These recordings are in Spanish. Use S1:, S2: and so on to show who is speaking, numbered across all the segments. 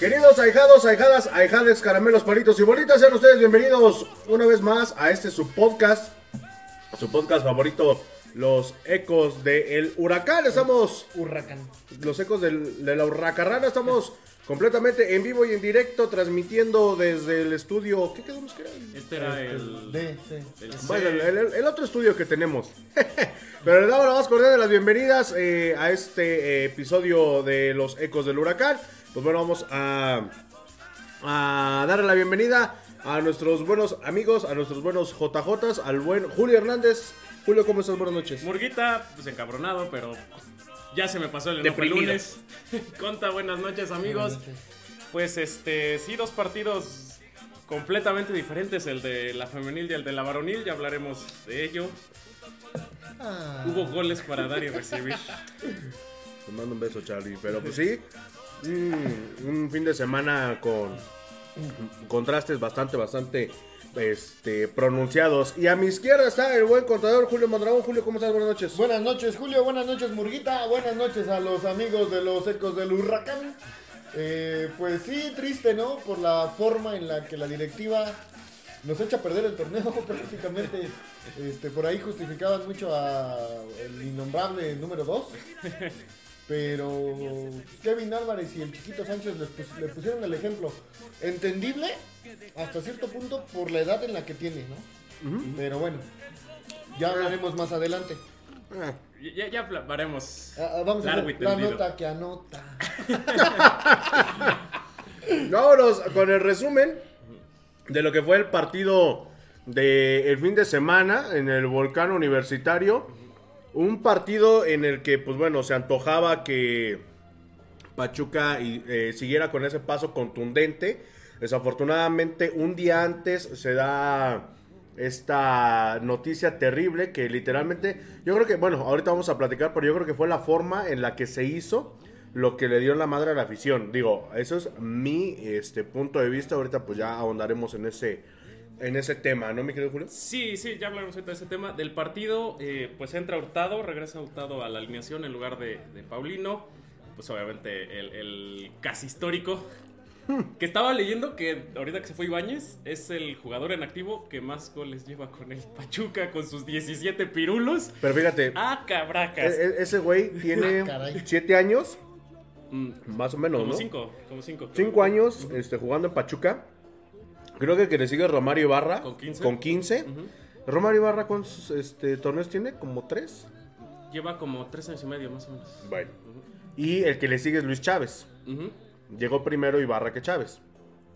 S1: Queridos ahijados, ahijadas, ahijades, caramelos, palitos y bolitas, sean ustedes bienvenidos una vez más a este su podcast, su podcast favorito, Los Ecos del Huracán. Estamos,
S2: Huracán.
S1: los Ecos del- de la Hurracarrana, estamos completamente en vivo y en directo, transmitiendo desde el estudio. ¿Qué quedamos que era?
S3: Este era el.
S2: D, sí.
S3: el C.
S1: Bueno, el, el- el otro estudio que tenemos. Pero le damos la más cordial de las bienvenidas eh, a este eh, episodio de Los Ecos del Huracán. Pues bueno, vamos a, a darle la bienvenida a nuestros buenos amigos, a nuestros buenos JJs, al buen Julio Hernández. Julio, ¿cómo estás? Buenas noches.
S3: Murguita, pues encabronado, pero ya se me pasó el enojo el lunes. Conta, buenas noches, amigos. Pues este, sí, dos partidos completamente diferentes, el de la femenil y el de la varonil, ya hablaremos de ello.
S2: Ah,
S3: Hubo goles para dar y recibir.
S1: Te mando un beso, Charlie. Pero pues sí, mm, un fin de semana con contrastes bastante, bastante este, pronunciados. Y a mi izquierda está el buen contador Julio Mondragón. Julio, ¿cómo estás? Buenas noches.
S2: Buenas noches, Julio. Buenas noches, Murguita. Buenas noches a los amigos de los ecos del huracán. Eh, pues sí, triste, ¿no? Por la forma en la que la directiva nos echa a perder el torneo prácticamente. Este, por ahí justificaban mucho a el innombrable número 2. Pero Kevin Álvarez y el chiquito Sánchez les pus- le pusieron el ejemplo. Entendible hasta cierto punto por la edad en la que tiene, ¿no? Pero bueno, ya hablaremos más adelante.
S3: Ya, ya hablaremos.
S2: Ah, ah, vamos a ver la nota que anota.
S1: Vámonos con el resumen de lo que fue el partido del fin de semana en el Volcán Universitario. Un partido en el que, pues bueno, se antojaba que Pachuca eh, siguiera con ese paso contundente. Desafortunadamente, un día antes se da esta noticia terrible que literalmente, yo creo que, bueno, ahorita vamos a platicar, pero yo creo que fue la forma en la que se hizo lo que le dio la madre a la afición. Digo, eso es mi este, punto de vista. Ahorita pues ya ahondaremos en ese, en ese tema, ¿no, mi querido Julio?
S3: Sí, sí, ya hablaremos ahorita de ese tema. Del partido, eh, pues entra Hurtado, regresa Hurtado a la alineación en lugar de, de Paulino. Pues obviamente el, el casi histórico. Que estaba leyendo que ahorita que se fue Ibáñez, es el jugador en activo que más goles lleva con el Pachuca, con sus 17 pirulos.
S1: Pero fíjate,
S3: ¡Ah, cabracas!
S1: e- e- ese güey tiene
S2: Ah, caray.
S1: 7 años,
S3: Mm,
S1: más o menos,
S3: como
S1: ¿no?
S3: 5, como 5.
S1: 5 años este, jugando en Pachuca. Creo que el que le sigue es Romario Ibarra.
S3: Con 15.
S1: Con 15.
S3: Ujú.
S1: Romario Ibarra, ¿cuántos este, torneos tiene? ¿Como 3?
S3: Lleva como 3 años y medio más o menos.
S1: Bueno. Y el que le sigue es Luis Chávez. Llegó primero Ibarra que Chávez.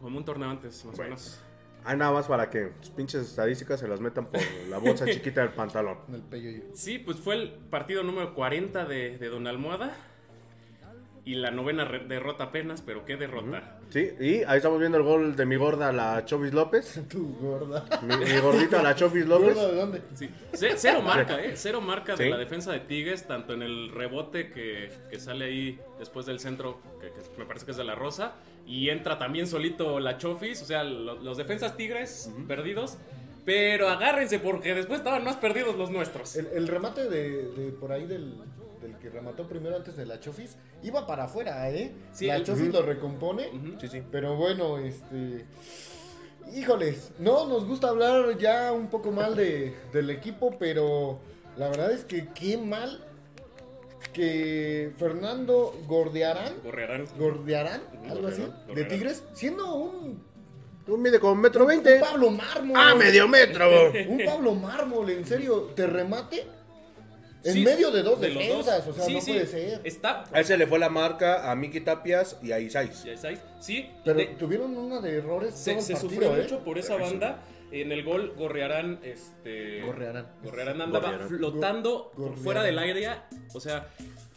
S3: Como un torneo antes, más o
S1: Bueno.
S3: menos.
S1: Ah, nada más para que sus pinches estadísticas se las metan por la bolsa chiquita del pantalón.
S3: Sí, pues fue el partido número 40 de, de Don Almohada. Y la novena derrota apenas, pero qué derrota.
S1: Sí, y ahí estamos viendo el gol de mi gorda, la Chovis López.
S2: Tu gorda.
S1: Mi, mi gordita, la Chovis López.
S2: ¿Gorda de dónde?
S3: Sí. Cero marca, ¿eh? Cero marca de la defensa de Tigres, tanto en el rebote que, que sale ahí después del centro, que, que me parece que es de la Rosa, y entra también solito la Chofis, o sea, lo- los defensas Tigres perdidos. Pero agárrense porque después estaban más perdidos los nuestros.
S2: El, el remate de, de por ahí del, del que remató primero antes de la Chofis iba para afuera, ¿eh?
S3: Sí,
S2: la
S3: el-
S2: Chofis lo recompone.
S1: Sí, sí.
S2: Pero bueno, este. Híjoles, no nos gusta hablar ya un poco mal de, del equipo, pero la verdad es que qué mal que Fernando Gordearán,
S3: Gorrearán.
S2: Gordearán,
S3: Ujú,
S2: algo así,
S3: Gordearán,
S2: de
S3: Gordearán.
S2: Tigres, siendo un,
S1: Tú mide como metro veinte.
S2: un Pablo Mármol.
S1: ¡Ah, medio metro!
S2: Un Pablo Mármol, en serio, te remate en
S3: Sí,
S2: medio de dos
S3: de los
S2: defensas,
S3: dos.
S2: o sea,
S3: Sí,
S2: no
S3: sí,
S2: puede ser.
S3: Está.
S1: A ese le fue la marca a Miki Tapias y a Isais.
S3: Ya estáis. Sí,
S2: Pero
S3: de-
S2: tuvieron una de errores
S3: se,
S2: todo el
S3: se
S2: partido,
S3: sufrió
S2: ¿eh?
S3: mucho por esa banda. En el gol, Gorrearán, este.
S2: Gorrearán.
S3: Gorrearán andaba
S1: Gorrearán.
S3: flotando por fuera del aire. O sea,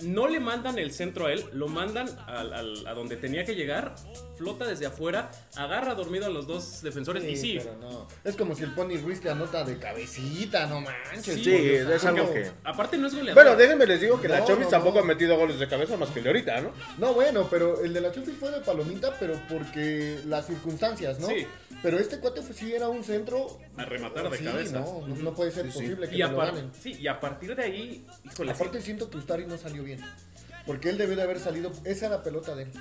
S3: no le mandan el centro a él, lo mandan al- al- a donde tenía que llegar. Flota desde afuera, agarra dormido a los dos defensores. y sí,
S2: pero no. Es como si el Pony Ruiz te anota de cabecita, no manches.
S3: Sí,
S2: Dios
S1: es algo que-
S3: aparte no es goleador.
S1: Bueno, déjenme les digo que la Chovis
S2: no,
S1: tampoco
S2: no.
S1: ha metido goles de cabeza más que el de ahorita, ¿no?
S2: No, bueno, pero el de la Chufis fue de palomita, pero porque las circunstancias, ¿no?
S3: Sí.
S2: Pero este cuate fue, sí era un centro.
S3: A rematar de
S2: Sí,
S3: cabeza.
S2: No, no, no puede ser
S1: Sí, sí.
S2: posible que
S3: y,
S2: lo ganen.
S3: sí, y a partir de ahí, híjole, sí.
S2: Aparte siento que Ustari no salió bien. Porque él debió de haber salido. Esa era pelota de él.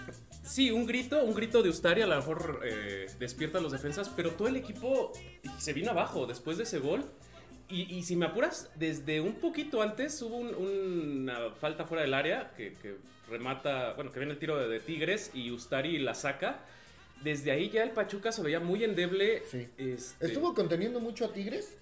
S3: Sí, un grito, un grito de Ustari a lo mejor eh, despierta a los defensas, pero todo el equipo se vino abajo después de ese gol. Y, y si me apuras, desde un poquito antes hubo un- una falta fuera del área que, que remata, bueno, que viene el tiro de, de Tigres y Ustari la saca. Desde ahí ya el Pachuca se veía muy endeble.
S2: Sí.
S3: este,
S2: Estuvo conteniendo mucho a Tigres,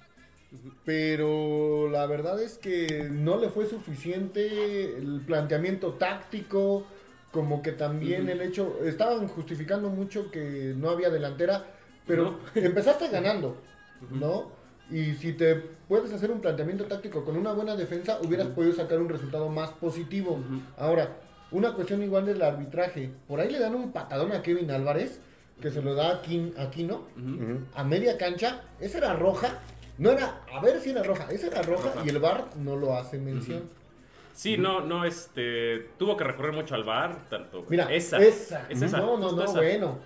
S2: pero la verdad es que no le fue suficiente el planteamiento táctico, como que también el hecho, estaban justificando mucho que no había delantera, pero
S3: No.
S2: empezaste ganando, ¿no? Y si te puedes hacer un planteamiento táctico con una buena defensa, hubieras podido sacar un resultado más positivo. Ahora, una cuestión igual del arbitraje. Por ahí le dan un patadón a Kevin Álvarez, que se lo da a Quin- Aquino a media cancha, esa era roja. No era, a ver si era roja, esa era roja
S3: Roja.
S2: y el VAR no lo hace mención.
S3: Sí, no, no, este. Tuvo que recorrer mucho al bar, tanto.
S2: Mira,
S3: esa.
S2: esa.
S3: es esa,
S2: No, no, no,
S3: esa.
S2: bueno.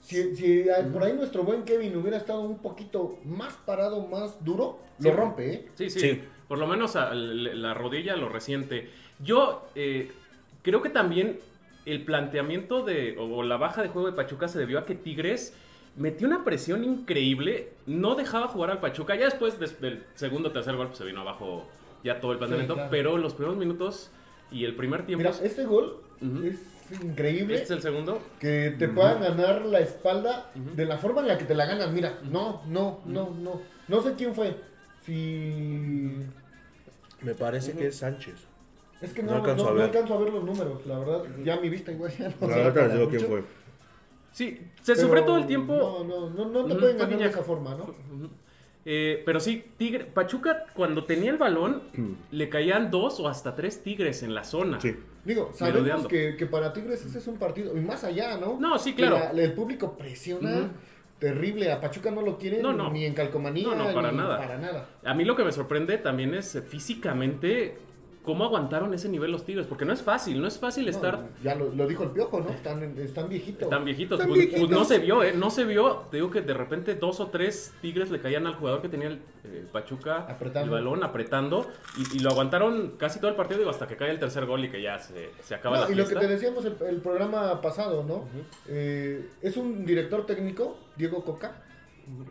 S2: Si, si ah, por ahí nuestro buen Kevin hubiera estado un poquito más parado, más duro,
S3: Sí.
S2: lo rompe, ¿eh?
S3: Sí, sí,
S1: Sí.
S3: Por lo menos a- la rodilla lo resiente. Yo eh, creo que también el planteamiento de. o la baja de juego de Pachuca se debió a que Tigres metió una presión increíble. No dejaba jugar al Pachuca. Ya después des- del segundo tercer gol pues, se vino abajo ya todo el planteamiento.
S2: claro.
S3: Pero los primeros minutos y el primer tiempo.
S2: Mira, este gol es increíble.
S3: este es el segundo.
S2: Que te puedan ganar la espalda de la forma en la que te la ganan. Mira, no, no, no, no. No sé quién fue. Si.
S1: Me parece que es Sánchez.
S2: Es que
S1: No
S2: no,
S1: alcanzo
S2: no
S1: a ver.
S2: alcanzo a ver los números, la verdad. Ya mi vista igual ya no
S1: La verdad quién fue.
S3: Sí, se
S2: pero
S3: sufrió todo el tiempo.
S2: No, no, no, no te pueden ganar de esa forma, ¿no?
S3: Eh, pero sí, Tigre, Pachuca cuando tenía el balón le caían dos o hasta tres tigres en la zona.
S1: Sí.
S2: Digo, sabemos que, que para Tigres ese es un partido, y más allá, ¿no?
S3: No, sí, claro.
S2: la- el público presiona terrible. A Pachuca no lo quieren
S3: No, no.
S2: ni en calcomanía,
S3: No, no, para
S2: ni
S3: nada.
S2: para nada.
S3: A mí lo que me sorprende también es eh, físicamente cómo aguantaron ese nivel los tigres, porque no es fácil, no es fácil
S2: No,
S3: estar
S2: ya lo, lo dijo el piojo, ¿no? Están, están viejitos.
S3: tan viejitos.
S2: Están
S3: Pues, pues
S2: viejitos.
S3: no se vio, ¿eh? No se vio. Te digo que de repente dos o tres tigres le caían al jugador que tenía el eh, Pachuca
S2: Apretando.
S3: el balón apretando y, y lo aguantaron casi todo el partido digo, hasta que cae el tercer gol y que ya se, se acaba
S2: No,
S3: la
S2: y lo que
S3: fiesta.
S2: te decíamos el, el programa pasado, ¿no? Eh, es un director técnico, Diego Coca,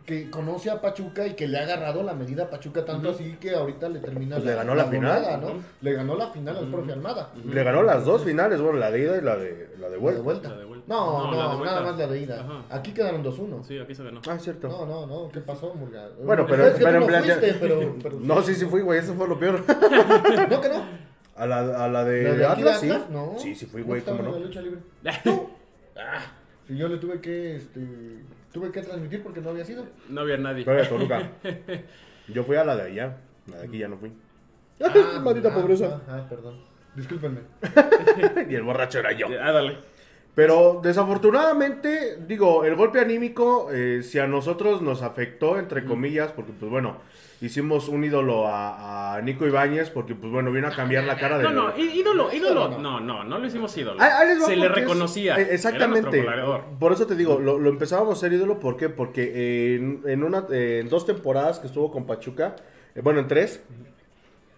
S2: que conoce a Pachuca y que le ha agarrado la medida a Pachuca tanto
S3: Ujú.
S2: así que ahorita le termina
S1: Pues le ganó la final.
S2: goleada, ¿no?
S3: Ujú.
S2: Le ganó la final al profe Almada.
S1: Le ganó las dos finales, bueno, la de ida y la de, la de
S2: La
S1: vuelta.
S2: de vuelta.
S3: La de vuelta.
S2: No,
S3: No,
S2: no,
S3: la de vuelta.
S2: nada más la de ida.
S3: Ajá.
S2: Aquí quedaron 2-1.
S3: Sí, aquí se ganó.
S1: Ah, cierto.
S2: No, no, no, ¿qué pasó, Murga?
S1: Bueno, pero,
S2: Es que
S1: pero
S2: tú
S1: en
S2: no
S1: plan.
S2: fuiste, pero, pero
S1: no, sí, sí fui, güey, eso fue lo peor.
S2: No, que no.
S1: A la, a la de,
S2: ¿La de
S1: Atlas, sí.
S2: No.
S1: Sí, sí fui, güey, cómo no.
S2: la lucha libre. Ah, Si yo le tuve que, este, tuve que transmitir porque no había sido.
S3: No había nadie.
S1: Pero de Toluca. Yo fui a la de allá. La de aquí ya no fui.
S2: Ah,
S1: Maldita
S2: ah,
S1: pobreza.
S2: Ah, ah, perdón. Discúlpenme.
S1: y el borracho era yo.
S3: Ah, dale.
S1: Pero desafortunadamente, digo, el golpe anímico, eh, si a nosotros nos afectó, entre comillas, porque pues bueno, hicimos un ídolo a, a Nico Ibáñez, porque pues bueno, vino a cambiar la cara de...
S3: No, no, ídolo, ídolo.
S2: no.
S3: No, no, no lo hicimos ídolo.
S1: Ahí- ahí les va
S3: Se le
S1: es-
S3: reconocía. Era
S1: Exactamente. Por eso te digo, lo, lo empezábamos a ser ídolo, ¿por qué? Porque en, en una, eh, en dos temporadas que estuvo con Pachuca, eh, bueno, en tres,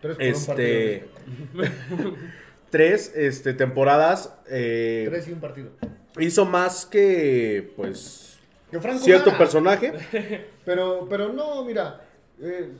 S2: Tres por un
S1: este,
S2: partido.
S1: tres este, temporadas, eh,
S2: Tres y un partido.
S1: hizo más que, pues,
S2: Que Franco
S1: cierto
S2: Lara.
S1: personaje.
S2: Pero, pero no, mira. eh,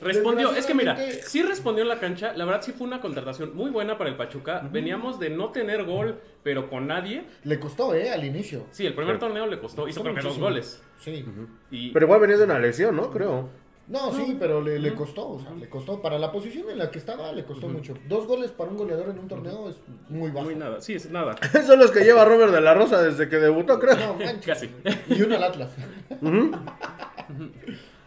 S3: Respondió, es que mira, sí respondió en la cancha. La verdad, sí fue una contratación muy buena para el Pachuca. Veníamos de no tener gol, pero con nadie.
S2: le costó, ¿eh? Al inicio.
S3: Sí, el primer torneo le costó, hizo creo que dos goles.
S2: Sí.
S3: Y
S1: Pero igual venía de una lesión, ¿no? Creo.
S2: No, sí, pero le, le costó, o sea, le costó. Para la posición en la que estaba, le costó mucho. Dos goles para un goleador en un torneo es muy bajo.
S3: muy nada. Sí, es nada.
S1: Son los que lleva Robert de la Rosa desde que debutó, creo.
S2: No, manches.
S3: Casi.
S2: Y uno al Atlas.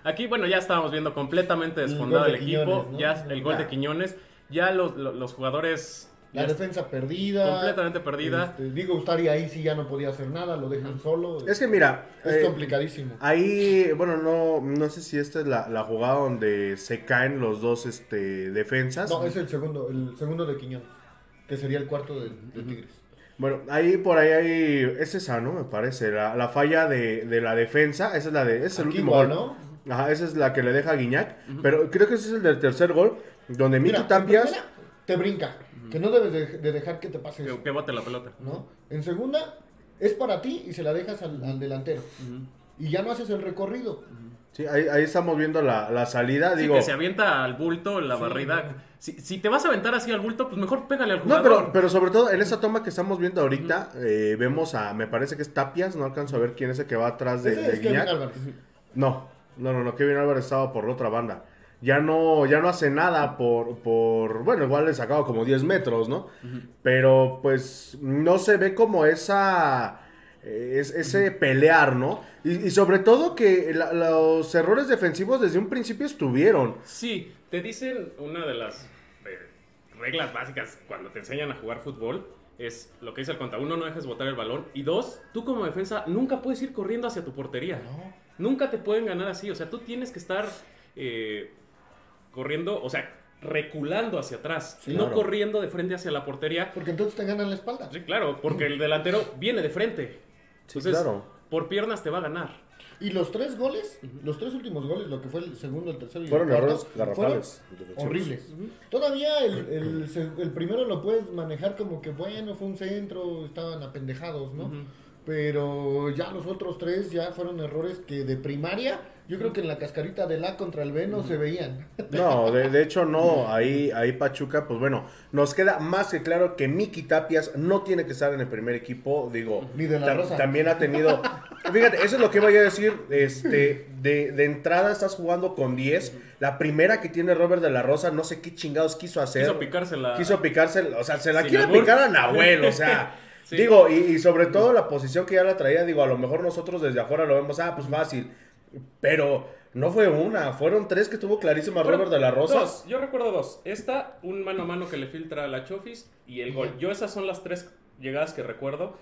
S3: Aquí, bueno, ya estábamos viendo completamente desfondado el
S2: de
S3: equipo.
S2: Quiñones, ¿no?
S3: Ya el gol de. Quiñones. Ya los, los, los jugadores.
S2: La
S3: ya
S2: defensa perdida.
S3: Completamente perdida.
S2: Este, digo, Ustari ahí sí ya no podía hacer nada, lo dejan solo.
S1: Es que mira,
S2: Es
S1: eh,
S2: complicadísimo.
S1: ahí, bueno, no, no sé si esta es la, la jugada donde se caen los dos este, defensas.
S2: No, es el segundo, el segundo de Quiñones, que sería el cuarto de, de Tigres.
S1: Bueno, ahí por ahí hay, es esa, ¿no? Me parece, la, la falla de, de la defensa, esa es la de, es el
S2: Aquí
S1: último
S2: igual,
S1: gol.
S2: ¿no?
S1: Ajá, esa es la que le deja a Guiñac, pero creo que ese es el del tercer gol, donde Miki
S2: primera, te brinca. Que no debes de, de dejar que te pase eso,
S3: Que, que bote la pelota.
S2: ¿no? En segunda, es para ti y se la dejas al, al delantero. Y ya no haces el recorrido.
S1: Sí, ahí, ahí estamos viendo la, la salida.
S3: Sí,
S1: Digo,
S3: que se avienta al bulto, la barrida. Si, si te vas a aventar así al bulto, pues mejor pégale al
S1: No,
S3: jugador.
S1: pero, pero sobre todo en esa toma que estamos viendo ahorita, eh, vemos a, me parece que es Tapias, no alcanzo a ver quién es el que va atrás de,
S2: Ese
S1: de
S2: es Kevin. Álvarez.
S1: No, no, no, no, Kevin Álvarez estaba por la otra banda. Ya no, ya no hace nada por, por, bueno, igual le sacaba como 10 metros, ¿no? Pero pues no se ve como esa, eh, es- ese pelear, ¿no? Y, y sobre todo que la- los errores defensivos desde un principio estuvieron.
S3: Sí, te dicen una de las eh, reglas básicas cuando te enseñan a jugar fútbol. Es lo que dice el contra. Uno, no dejes botar el balón. Y dos, tú como defensa nunca puedes ir corriendo hacia tu portería. Nunca te pueden ganar así. O sea, tú tienes que estar eh, corriendo, o sea, reculando hacia atrás.
S1: Sí,
S3: no
S1: claro.
S3: corriendo de frente hacia la portería.
S2: Porque entonces te ganan la espalda.
S3: Sí, claro, porque el delantero viene de frente.
S1: Sí,
S3: Entonces,
S1: claro.
S3: por piernas te va a ganar.
S2: Y los tres goles, los tres últimos goles, lo que fue el segundo, el tercero y
S1: Fueron
S2: el cuarto,
S1: errores garrafales.
S2: fueron horribles. Todavía el, el se- el primero lo puedes manejar como que, bueno, fue un centro, estaban apendejados, ¿no? Pero ya los otros tres ya fueron errores que de primaria, yo creo que en la cascarita del A contra el B no se veían.
S1: No, de, de hecho no, ahí, ahí Pachuca, pues bueno, nos queda más que claro que Miki Tapias no tiene que estar en el primer equipo, digo,
S2: Ni de la
S1: tam-
S2: Rosa.
S1: también ha tenido, fíjate, eso es lo que voy a decir, este, de, de entrada estás jugando con 10, la primera que tiene Robert de la Rosa, no sé qué chingados quiso hacer.
S3: Quiso picársela.
S1: Quiso picarse, o sea, se la quiere picar a Nahuel, o sea,
S3: Sí.
S1: digo, y, y sobre todo la posición que ya la traía, digo, a lo mejor nosotros desde afuera lo vemos, ah, pues fácil, pero no fue una, fueron tres que tuvo clarísima Robert de la Rosa.
S3: Dos, yo recuerdo dos. Esta, un mano a mano que le filtra a la Chofis y el gol. Yo esas son las tres llegadas que recuerdo.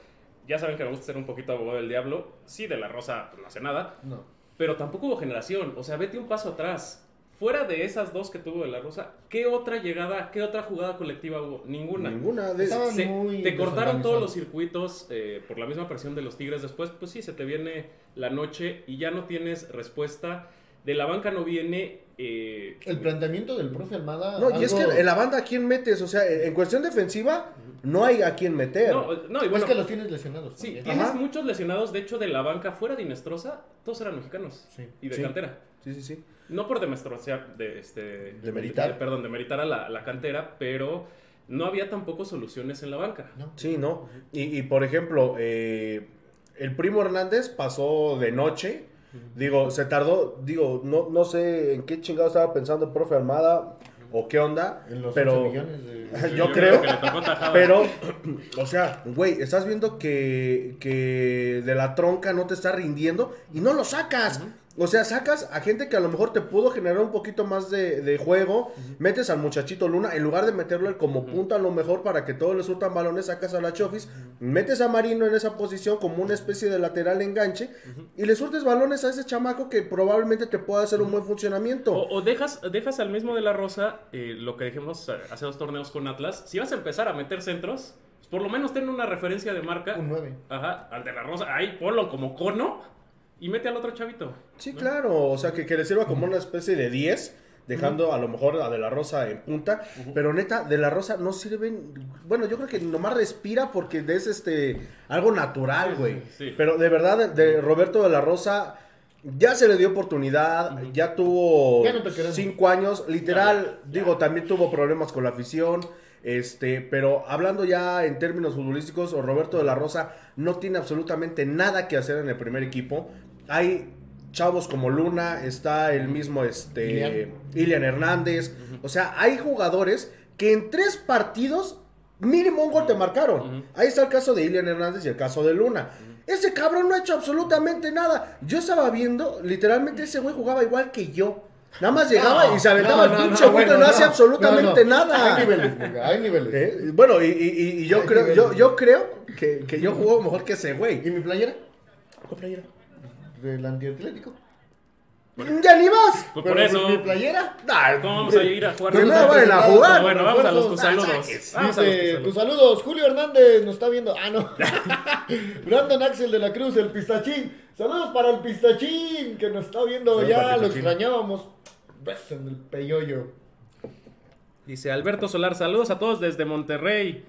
S3: Ya saben que me gusta ser un poquito abogado del diablo. Sí, de la Rosa pues, no hace nada.
S2: No.
S3: Pero tampoco hubo generación. O sea, vete un paso atrás. Fuera de esas dos que tuvo de la Rosa, ¿qué otra llegada, qué otra jugada colectiva hubo? Ninguna.
S1: Ninguna de
S3: Se-
S2: muy
S3: te cortaron todos los circuitos eh, por la misma presión de los Tigres. Después, pues sí, se te viene la noche y ya no tienes respuesta. De la banca no viene. eh,
S2: El planteamiento del profe Almada.
S1: No, y es que en la banda a quién metes, o sea, en en cuestión defensiva no hay a quién meter.
S3: no, no, y bueno,
S2: es que los tienes lesionados.
S3: sí,
S2: también.
S3: tienes
S1: Ajá.
S3: muchos lesionados. De hecho, de la banca fuera de Inestrosa, todos eran mexicanos
S2: Sí.
S3: y de
S1: Sí.
S3: cantera.
S1: Sí, sí, sí.
S3: No por demestrociar, de este.
S1: Demeritar.
S3: de- perdón, demeritar a la, la cantera, pero no había tampoco soluciones en la banca.
S2: No.
S1: Sí, ¿no? Y, y, por ejemplo, eh, el primo Hernández pasó de noche. Digo, se tardó, digo, no, no sé en qué chingado estaba pensando el profe Armada o qué onda,
S2: En los
S1: pero
S2: 11 millones de...
S1: Yo creo.
S3: que le tocó tajada.
S1: Pero, o sea, güey, estás viendo que, que de la tronca no te está rindiendo y no lo sacas. O sea, sacas a gente que a lo mejor te pudo generar un poquito más de, de juego. Metes al muchachito Luna, en lugar de meterlo como punta a lo mejor para que todos le surtan balones, sacas a la Chofis. Metes a Marino en esa posición como una especie de lateral enganche. Y le surtes balones a ese chamaco que probablemente te pueda hacer un buen funcionamiento.
S3: O, o dejas, dejas al mismo de la Rosa eh, lo que dijimos eh, hace dos torneos con Atlas. Si vas a empezar a meter centros, pues por lo menos ten una referencia de marca.
S2: Un 9.
S3: Ajá, al de la Rosa. Ahí ponlo como cono y mete al otro chavito.
S1: Sí,
S3: ¿no?
S1: claro, o sea, que, que le sirva como una especie de 10, dejando a lo mejor a De La Rosa en punta, pero neta, De La Rosa no sirven, bueno, yo creo que nomás respira porque es este, algo natural, güey,
S3: sí.
S1: pero de verdad, de, de Roberto De La Rosa... Ya se le dio oportunidad, ya tuvo
S2: Ya no
S1: cinco años, literal,
S3: Ya, ya.
S1: digo, también tuvo problemas con la afición, este, pero hablando ya en términos futbolísticos, Roberto de la Rosa no tiene absolutamente nada que hacer en el primer equipo. Hay chavos como Luna, está el mismo este,
S2: Ilian.
S1: Hernández, o sea, hay jugadores que en tres partidos mínimo un gol te marcaron. Ahí está el caso de Ilian Hernández y el caso de Luna. Ese cabrón no ha hecho absolutamente nada. Yo estaba viendo, literalmente ese güey jugaba igual que yo. Nada más llegaba
S2: No,
S1: y se aventaba
S2: no,
S1: el pinche
S2: no, bueno,
S1: no,
S2: no,
S1: absolutamente nada.
S2: Hay niveles, hay niveles.
S1: Eh, Bueno, y, y- y yo creo, yo, yo creo que, que yo juego mejor que ese güey.
S2: ¿Y mi playera?
S1: ¿Cuál playera?
S2: Del antiatlético.
S1: ¡Ya ni vas!
S3: Pues por eso.
S2: pues, mi playera.
S1: Nah,
S3: ¿Cómo vamos a ir a jugar?
S2: Vamos
S1: vayan a jugar.
S3: Bueno, vamos a los tus
S2: refuerzos.
S3: saludos. Vamos a los
S2: Dice,
S3: tus
S2: tus
S3: saludos.
S2: Julio Hernández nos está viendo. Ah, no. Brandon Axel de la Cruz, el pistachín. Saludos para el pistachín que nos está viendo. Ya lo extrañábamos. Beso en el peyoyo.
S3: Dice Alberto Solar, saludos a todos desde Monterrey.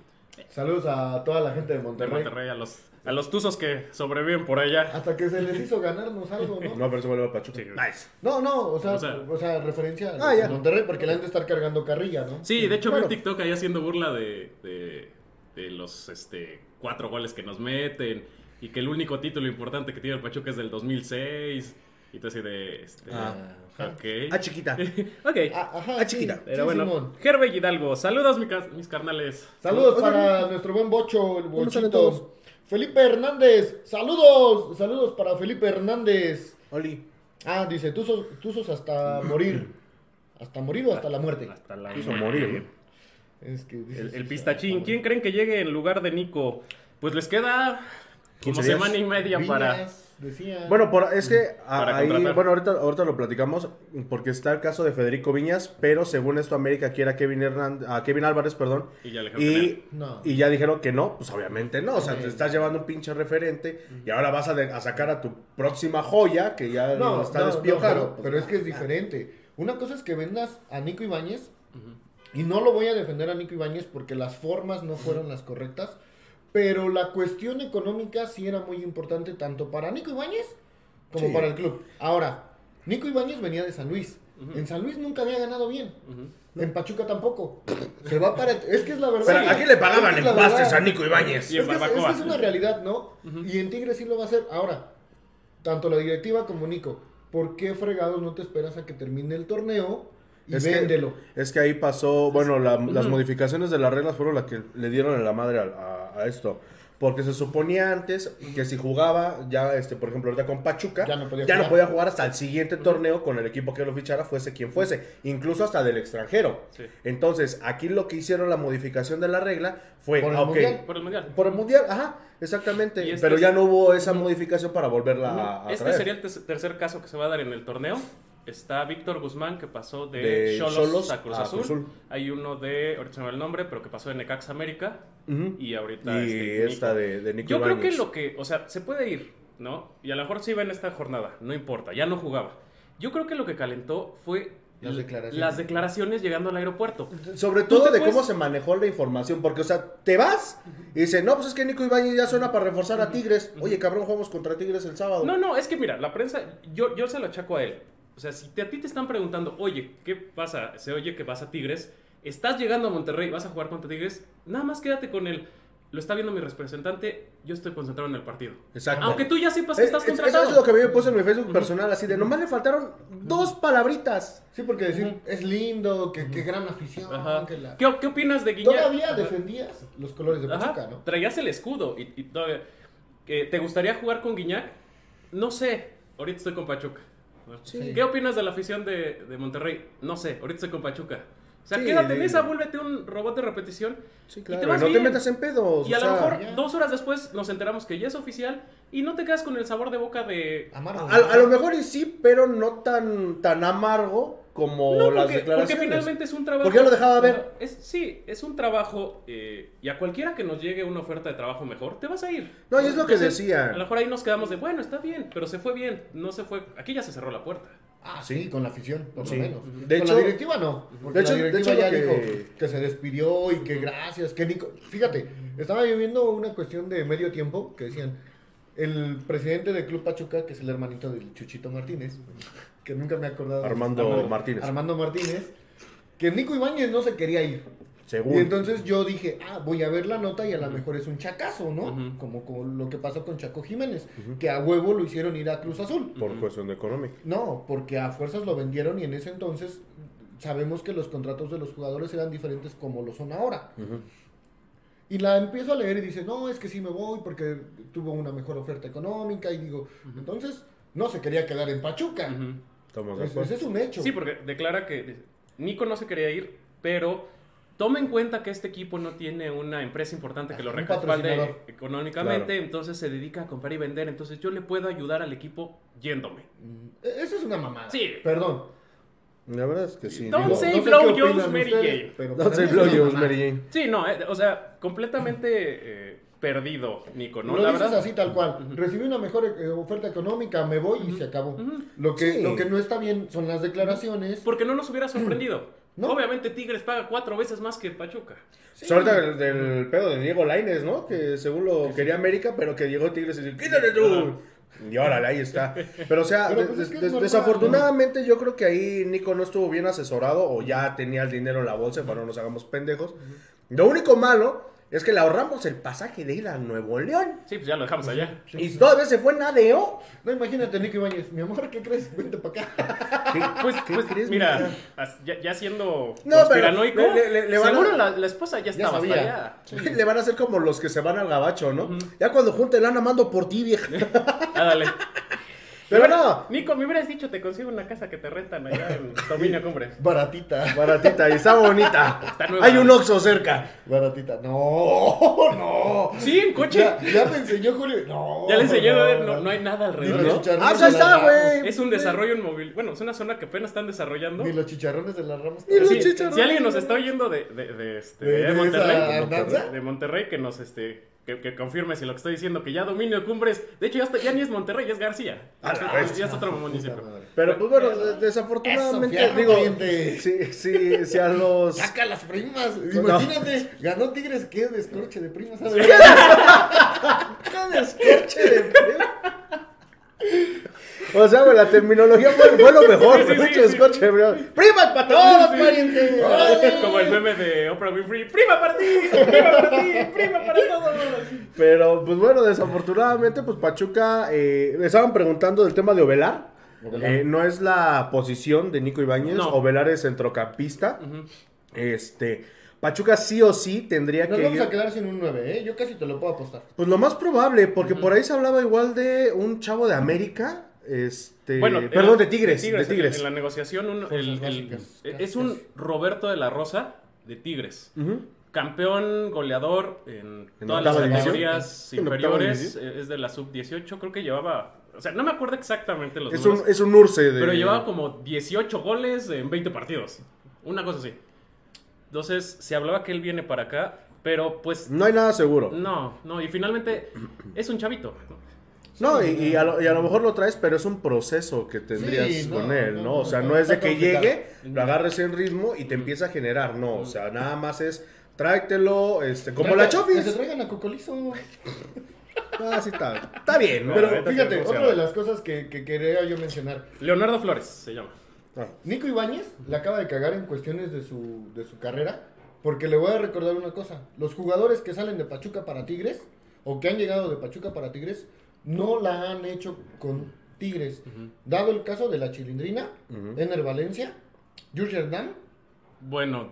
S2: Saludos a toda la gente de
S3: De
S2: Monterrey.
S3: Monterrey, a los, a los tuzos que sobreviven por allá.
S2: Hasta que se les hizo ganarnos algo, ¿no?
S1: No, pero se vuelve a Pachuca.
S3: Sí.
S1: Nice.
S2: No, no, o sea,
S3: O sea-
S2: o sea, referencia
S1: Ah,
S2: a
S1: ya.
S2: Monterrey porque le han de estar cargando carrilla, ¿no?
S3: Sí, de hecho
S1: Bueno.
S3: vi un TikTok ahí haciendo burla de, de, de los este, cuatro goles que nos meten y que el único título importante que tiene el Pachuca es del 2006 y todo así de... Este,
S1: Ah.
S3: ok.
S1: Ah, chiquita.
S3: ok.
S2: Ah, ajá,
S1: Ah, chiquita.
S2: sí,
S3: Pero
S2: sí,
S3: bueno,
S2: Simón.
S3: Gerbe Hidalgo, saludos mi ca- mis carnales.
S2: Saludos para nuestro buen Bocho, el
S1: ¿Cómo están
S2: Bochito. Felipe Hernández, saludos, saludos para Felipe Hernández.
S1: Oli.
S2: Ah, dice, tú sos, tú sos hasta morir. ¿Hasta morir o hasta la muerte?
S3: Hasta la
S1: Hizo morir,
S2: Es que dice,
S3: El, pistachín, ¿quién creen que llegue en lugar de Nico? Pues les queda como
S1: 15 días.
S3: semana y media para...
S2: Decían.
S1: Bueno, por, es que a- ahí, bueno, ahorita, ahorita lo platicamos porque está el caso de Federico Viñas, pero según esto América quiere a Kevin, Hernández, a Kevin Álvarez, perdón,
S3: Y ya le dijeron que
S1: y,
S2: no.
S1: y ya dijeron que no, pues obviamente no, o sea, te estás llevando un pinche referente y ahora vas a, de- a sacar a tu próxima joya que ya
S2: no,
S1: lo está
S2: no, pero, pero es que es diferente. Una cosa es que vendas a Nico Ibáñez, y no lo voy a defender a Nico Ibáñez porque las formas no fueron las correctas, pero la cuestión económica sí era muy importante tanto para Nico Ibáñez como
S1: Sí.
S2: para el club. Ahora, Nico Ibáñez venía de San Luis. En San Luis nunca había ganado bien. En Pachuca tampoco. Se va para... Es que es la verdad.
S1: Pero aquí le pagaban en pastes a Nico Ibáñez.
S3: Y en
S2: Es que, es, es
S3: barbacoa.
S2: que es una realidad, ¿no? Y en Tigres sí lo va a hacer. Ahora, tanto la directiva como Nico, ¿por qué fregados no te esperas a que termine el torneo y
S1: Es que-
S2: véndelo?
S1: Es que ahí pasó, bueno, la- las modificaciones de las reglas fueron las que le dieron en la madre a, a- a esto. Porque se suponía antes que si jugaba, ya, este, por ejemplo, ahorita con Pachuca,
S2: Ya no podía
S1: ya no
S2: jugar.
S1: podía jugar hasta el siguiente torneo con el equipo que lo fichara, fuese quien fuese, incluso hasta del extranjero.
S3: Sí.
S1: Entonces, aquí lo que hicieron la modificación de la regla fue,
S2: Por el
S1: ah,
S2: Mundial.
S3: Por el Mundial.
S1: por el mundial, ajá, exactamente.
S3: Este
S1: Pero ya no hubo esa modificación para volverla a, a
S3: Este
S1: traer.
S3: sería el te- tercer caso que se va a dar en el torneo. Está Víctor Guzmán, que pasó de,
S1: De
S3: Cholos, a Cruz
S1: a
S3: Azul.
S1: Cruz Azul.
S3: Hay uno de, ahorita se me va el nombre, pero que pasó de Necaxa América. Y ahorita
S1: Y
S3: este,
S1: esta de, de Nico
S3: Yo creo que lo que, o sea, se puede ir, ¿no? Y a lo mejor sí va en esta jornada, no importa, ya no jugaba. Yo creo que lo que calentó fue
S2: Las declaraciones.
S3: las declaraciones llegando al aeropuerto.
S1: Sobre todo de
S3: puedes-
S1: cómo se manejó la información, porque, o sea, te vas y dice, no, pues es que Nico Ibáñez ya suena para reforzar a Tigres. Oye, cabrón, jugamos contra Tigres el sábado.
S3: No, no, es que mira, la prensa, yo, yo se lo achaco a él. O sea, si te- a ti te están preguntando, oye, ¿qué pasa? Se oye que vas a Tigres, estás llegando a Monterrey, vas a jugar contra Tigres, nada más quédate con él. Lo está viendo mi representante, yo estoy concentrado en el partido.
S1: Exacto.
S3: Aunque tú ya sepas que
S1: Es-
S3: estás
S1: es- eso
S3: contratado.
S1: es lo que a mí me puse en mi Facebook personal, así de, nomás le faltaron dos palabritas.
S2: Sí, porque decir, es lindo, que, que gran afición.
S3: Ajá.
S2: que la-
S3: ¿Qué, qué opinas de Guiñac?
S2: Todavía defendías los colores de
S3: Ajá,
S2: Pachuca, ¿no?
S3: Traías el escudo y, y todavía. ¿que ¿Te gustaría jugar con Guiñac? No sé. Ahorita estoy con Pachuca.
S2: Sí.
S3: ¿Qué opinas de la afición de, de Monterrey? No sé. Ahorita estoy con Pachuca. O sea,
S1: Sí,
S3: quédate en esa, vuélvete un robot de repetición.
S1: Sí,
S3: Y te vas
S1: no te metas en pedos.
S3: Y a
S1: o
S3: lo mejor
S2: ya.
S3: dos horas después nos enteramos que ya es oficial y no te quedas con el sabor de boca de.
S2: Amargo.
S1: A, a lo mejor y sí, pero no tan, tan amargo como
S3: No,
S1: las
S3: porque, porque
S1: declaraciones.
S3: finalmente es un trabajo.
S1: Porque ya lo dejaba ver.
S3: Es, sí, es un trabajo. eh, y a cualquiera que nos llegue una oferta de trabajo mejor, te vas a ir.
S1: No, y es lo que
S3: Entonces,
S1: decía.
S3: A lo mejor ahí nos quedamos de, bueno, está bien, pero se fue bien. No se fue. Aquí ya se cerró la puerta.
S2: Ah, sí, con la afición, por
S1: Sí.
S2: lo menos.
S1: De
S2: con
S1: hecho-
S2: la directiva no. Porque
S1: de hecho-
S2: la
S1: de
S2: directiva
S1: hecho
S2: ya
S1: que-
S2: dijo que se despidió y que gracias, que Nico... Fíjate, estaba yo viendo una cuestión de medio tiempo que decían, el presidente del Club Pachuca, que es el hermanito del Chuchito Martínez, que nunca me he acordado.
S1: Armando Martínez.
S2: Armando Martínez, que Nico Ibáñez no se quería ir.
S1: Según.
S2: Y entonces yo dije, ah, voy a ver la nota y a lo mejor es un chacazo, ¿no? Como, como lo que pasó con Chaco Jiménez, que a huevo lo hicieron ir a Cruz Azul.
S1: Por cuestión económica.
S2: No, porque a fuerzas lo vendieron y en ese entonces sabemos que los contratos de los jugadores eran diferentes como lo son ahora. Y la empiezo a leer y dice, no, es que sí me voy porque tuvo una mejor oferta económica y digo, entonces no se quería quedar en Pachuca.
S1: Estamos de
S2: Es-
S1: acuerdo.
S2: ese es un hecho.
S3: Sí, porque declara que Nico no se quería ir, pero toma en cuenta que este equipo no tiene una empresa importante que lo
S2: Un
S3: respalde económicamente,
S1: Claro.
S3: entonces se dedica a comprar y vender, entonces yo le puedo ayudar al equipo yéndome.
S2: Mm, e- Eso es una mamada.
S3: Sí.
S2: Perdón.
S1: La verdad es que sí.
S3: Don't
S1: digo,
S3: say
S2: sé
S3: blow Jones, Mary Jane.
S2: pero
S1: No
S2: para
S1: sé,
S2: mí es una
S1: Blowjobs,
S2: mamada.
S1: Mary Jane.
S3: Sí, no, eh, o sea, completamente eh, perdido, Nico, ¿no?
S2: Lo
S3: La
S2: dices
S3: verdad.
S2: así tal cual. Recibí una mejor eh, oferta económica, me voy y se acabó. Lo que
S1: Sí.
S2: lo que no está bien son las declaraciones.
S3: Porque no nos hubiera sorprendido.
S2: No.
S3: Obviamente Tigres paga cuatro veces más que Pachuca.
S1: Pues ahorita del, del pedo de Diego Laines, ¿no? Que según lo quería América, pero que llegó Tigres y dice, quítate tú. Y órale, ahí está. Pero o sea,
S2: Pero,
S1: des-
S2: pues, es que es
S1: des-
S2: normal,
S1: desafortunadamente yo creo que ahí Nico no estuvo bien asesorado o ya tenía el dinero en la bolsa, para no nos hagamos pendejos. Lo único malo es que le ahorramos el pasaje de ir a Nuevo León.
S3: Sí, pues ya lo dejamos allá.
S1: Y todavía se fue en ADO.
S2: No, imagínate, Nico Ibáñez. Mi amor, ¿qué crees? Vente para acá.
S3: Pues,
S1: ¿Qué
S3: pues
S1: crees,
S3: mira, ya, ya siendo
S1: No, pero
S3: conspiranoico,
S1: le- le- le van a-
S3: seguro la, la esposa ya estaba hasta
S2: sabía.
S3: allá.
S1: Le van a hacer como los que se van al gabacho, ¿no? Ya cuando junte lana mando por ti, vieja.
S3: Ah, dale.
S1: Pero no,
S3: Nico, me hubieras dicho, te consigo una casa que te rentan allá en Dominio Cumbres.
S2: Baratita.
S1: baratita y está bonita.
S3: Está nueva.
S1: Hay un Oxxo cerca.
S2: Baratita. No, no.
S3: Sí, en coche.
S2: Ya, ya me enseñó Julio. No.
S3: Ya le enseñé,
S2: no,
S3: a ver, no, no hay nada alrededor.
S1: Ah,
S2: las
S1: está, güey.
S3: Es un desarrollo inmóvil. Bueno, es una zona que apenas están desarrollando.
S2: Ni los chicharrones de las ramas.
S1: Ni los
S3: Sí,
S1: chicharrones.
S3: si alguien nos está oyendo de, de, de, este,
S2: ¿De-
S3: de
S2: de
S3: Monterrey,
S2: esa
S3: de Monterrey, que nos este que, que confirme si lo que estoy diciendo, que ya dominio Cumbres, de hecho ya, está- ya ni es Monterrey, ya es García.
S1: A la
S3: Ya- es otro municipio.
S1: Pero pues bueno, de- desafortunadamente,
S2: Eso,
S1: digo, si, si, si a los...
S2: Saca las primas.
S1: No.
S2: Imagínate, ganó Tigres. Qué descorche de primas.
S1: ¡Qué descorche de frío! O sea, güey, la terminología fue, fue lo mejor.
S3: Sí, sí, sí.
S1: ¡Primas para todos,
S3: Sí.
S1: pariente!
S3: Como el meme de Oprah Winfrey, prima para ti, prima para ti, prima para todos.
S1: Pero, pues bueno, desafortunadamente, pues Pachuca, eh, estaban preguntando del tema de Ovelar. Eh, no es la posición de Nico Ibáñez,
S3: No.
S1: Ovelar es centrocampista. Este, Pachuca sí o sí tendría
S2: Nos
S1: que
S2: vamos
S1: ir...
S2: a quedar sin un 9, ¿eh? Yo casi te lo puedo apostar.
S1: Pues lo más probable, porque por ahí se hablaba igual de un chavo de América, este,
S3: Bueno, en
S1: perdón,
S3: la-
S1: de Tigres, de Tigres.
S3: En la negociación, un- el- el- es un Roberto de la Rosa de Tigres. Campeón, goleador en,
S1: En
S3: todas las categorías inferiores. eh, Es de la sub-18, creo que llevaba. O sea, no me acuerdo exactamente los
S1: Es un, es un Urce de...
S3: Pero llevaba como 18 goles en 20 partidos. Una cosa así. Entonces, se hablaba que él viene para acá, pero pues
S1: No hay nada seguro.
S3: no, no. Y finalmente es un chavito.
S1: No, y, y a lo, y a lo mejor lo traes, pero es un proceso que tendrías
S2: Sí, no,
S1: con él, ¿no?
S2: no,
S1: O sea,
S2: no,
S1: no es de que llegue, lo agarres en ritmo y te empieza a generar, no. O sea, nada más es tráetelo, este, como la
S2: Traiga- Que se
S1: Chofis.
S2: traigan a Cocolizo.
S1: Ah, sí está. Está bien, ¿no?
S2: Pero fíjate, otra de las cosas que, que quería yo mencionar.
S3: Leonardo Flores se llama.
S1: Ah.
S2: Nico Ibáñez la acaba de cagar en cuestiones de su, de su carrera. Porque le voy a recordar una cosa. Los jugadores que salen de Pachuca para Tigres, o que han llegado de Pachuca para Tigres, no la han hecho con Tigres. Dado el caso de la Chilindrina,
S1: Ujú.
S2: Ener Valencia, George Hernán,
S3: Bueno,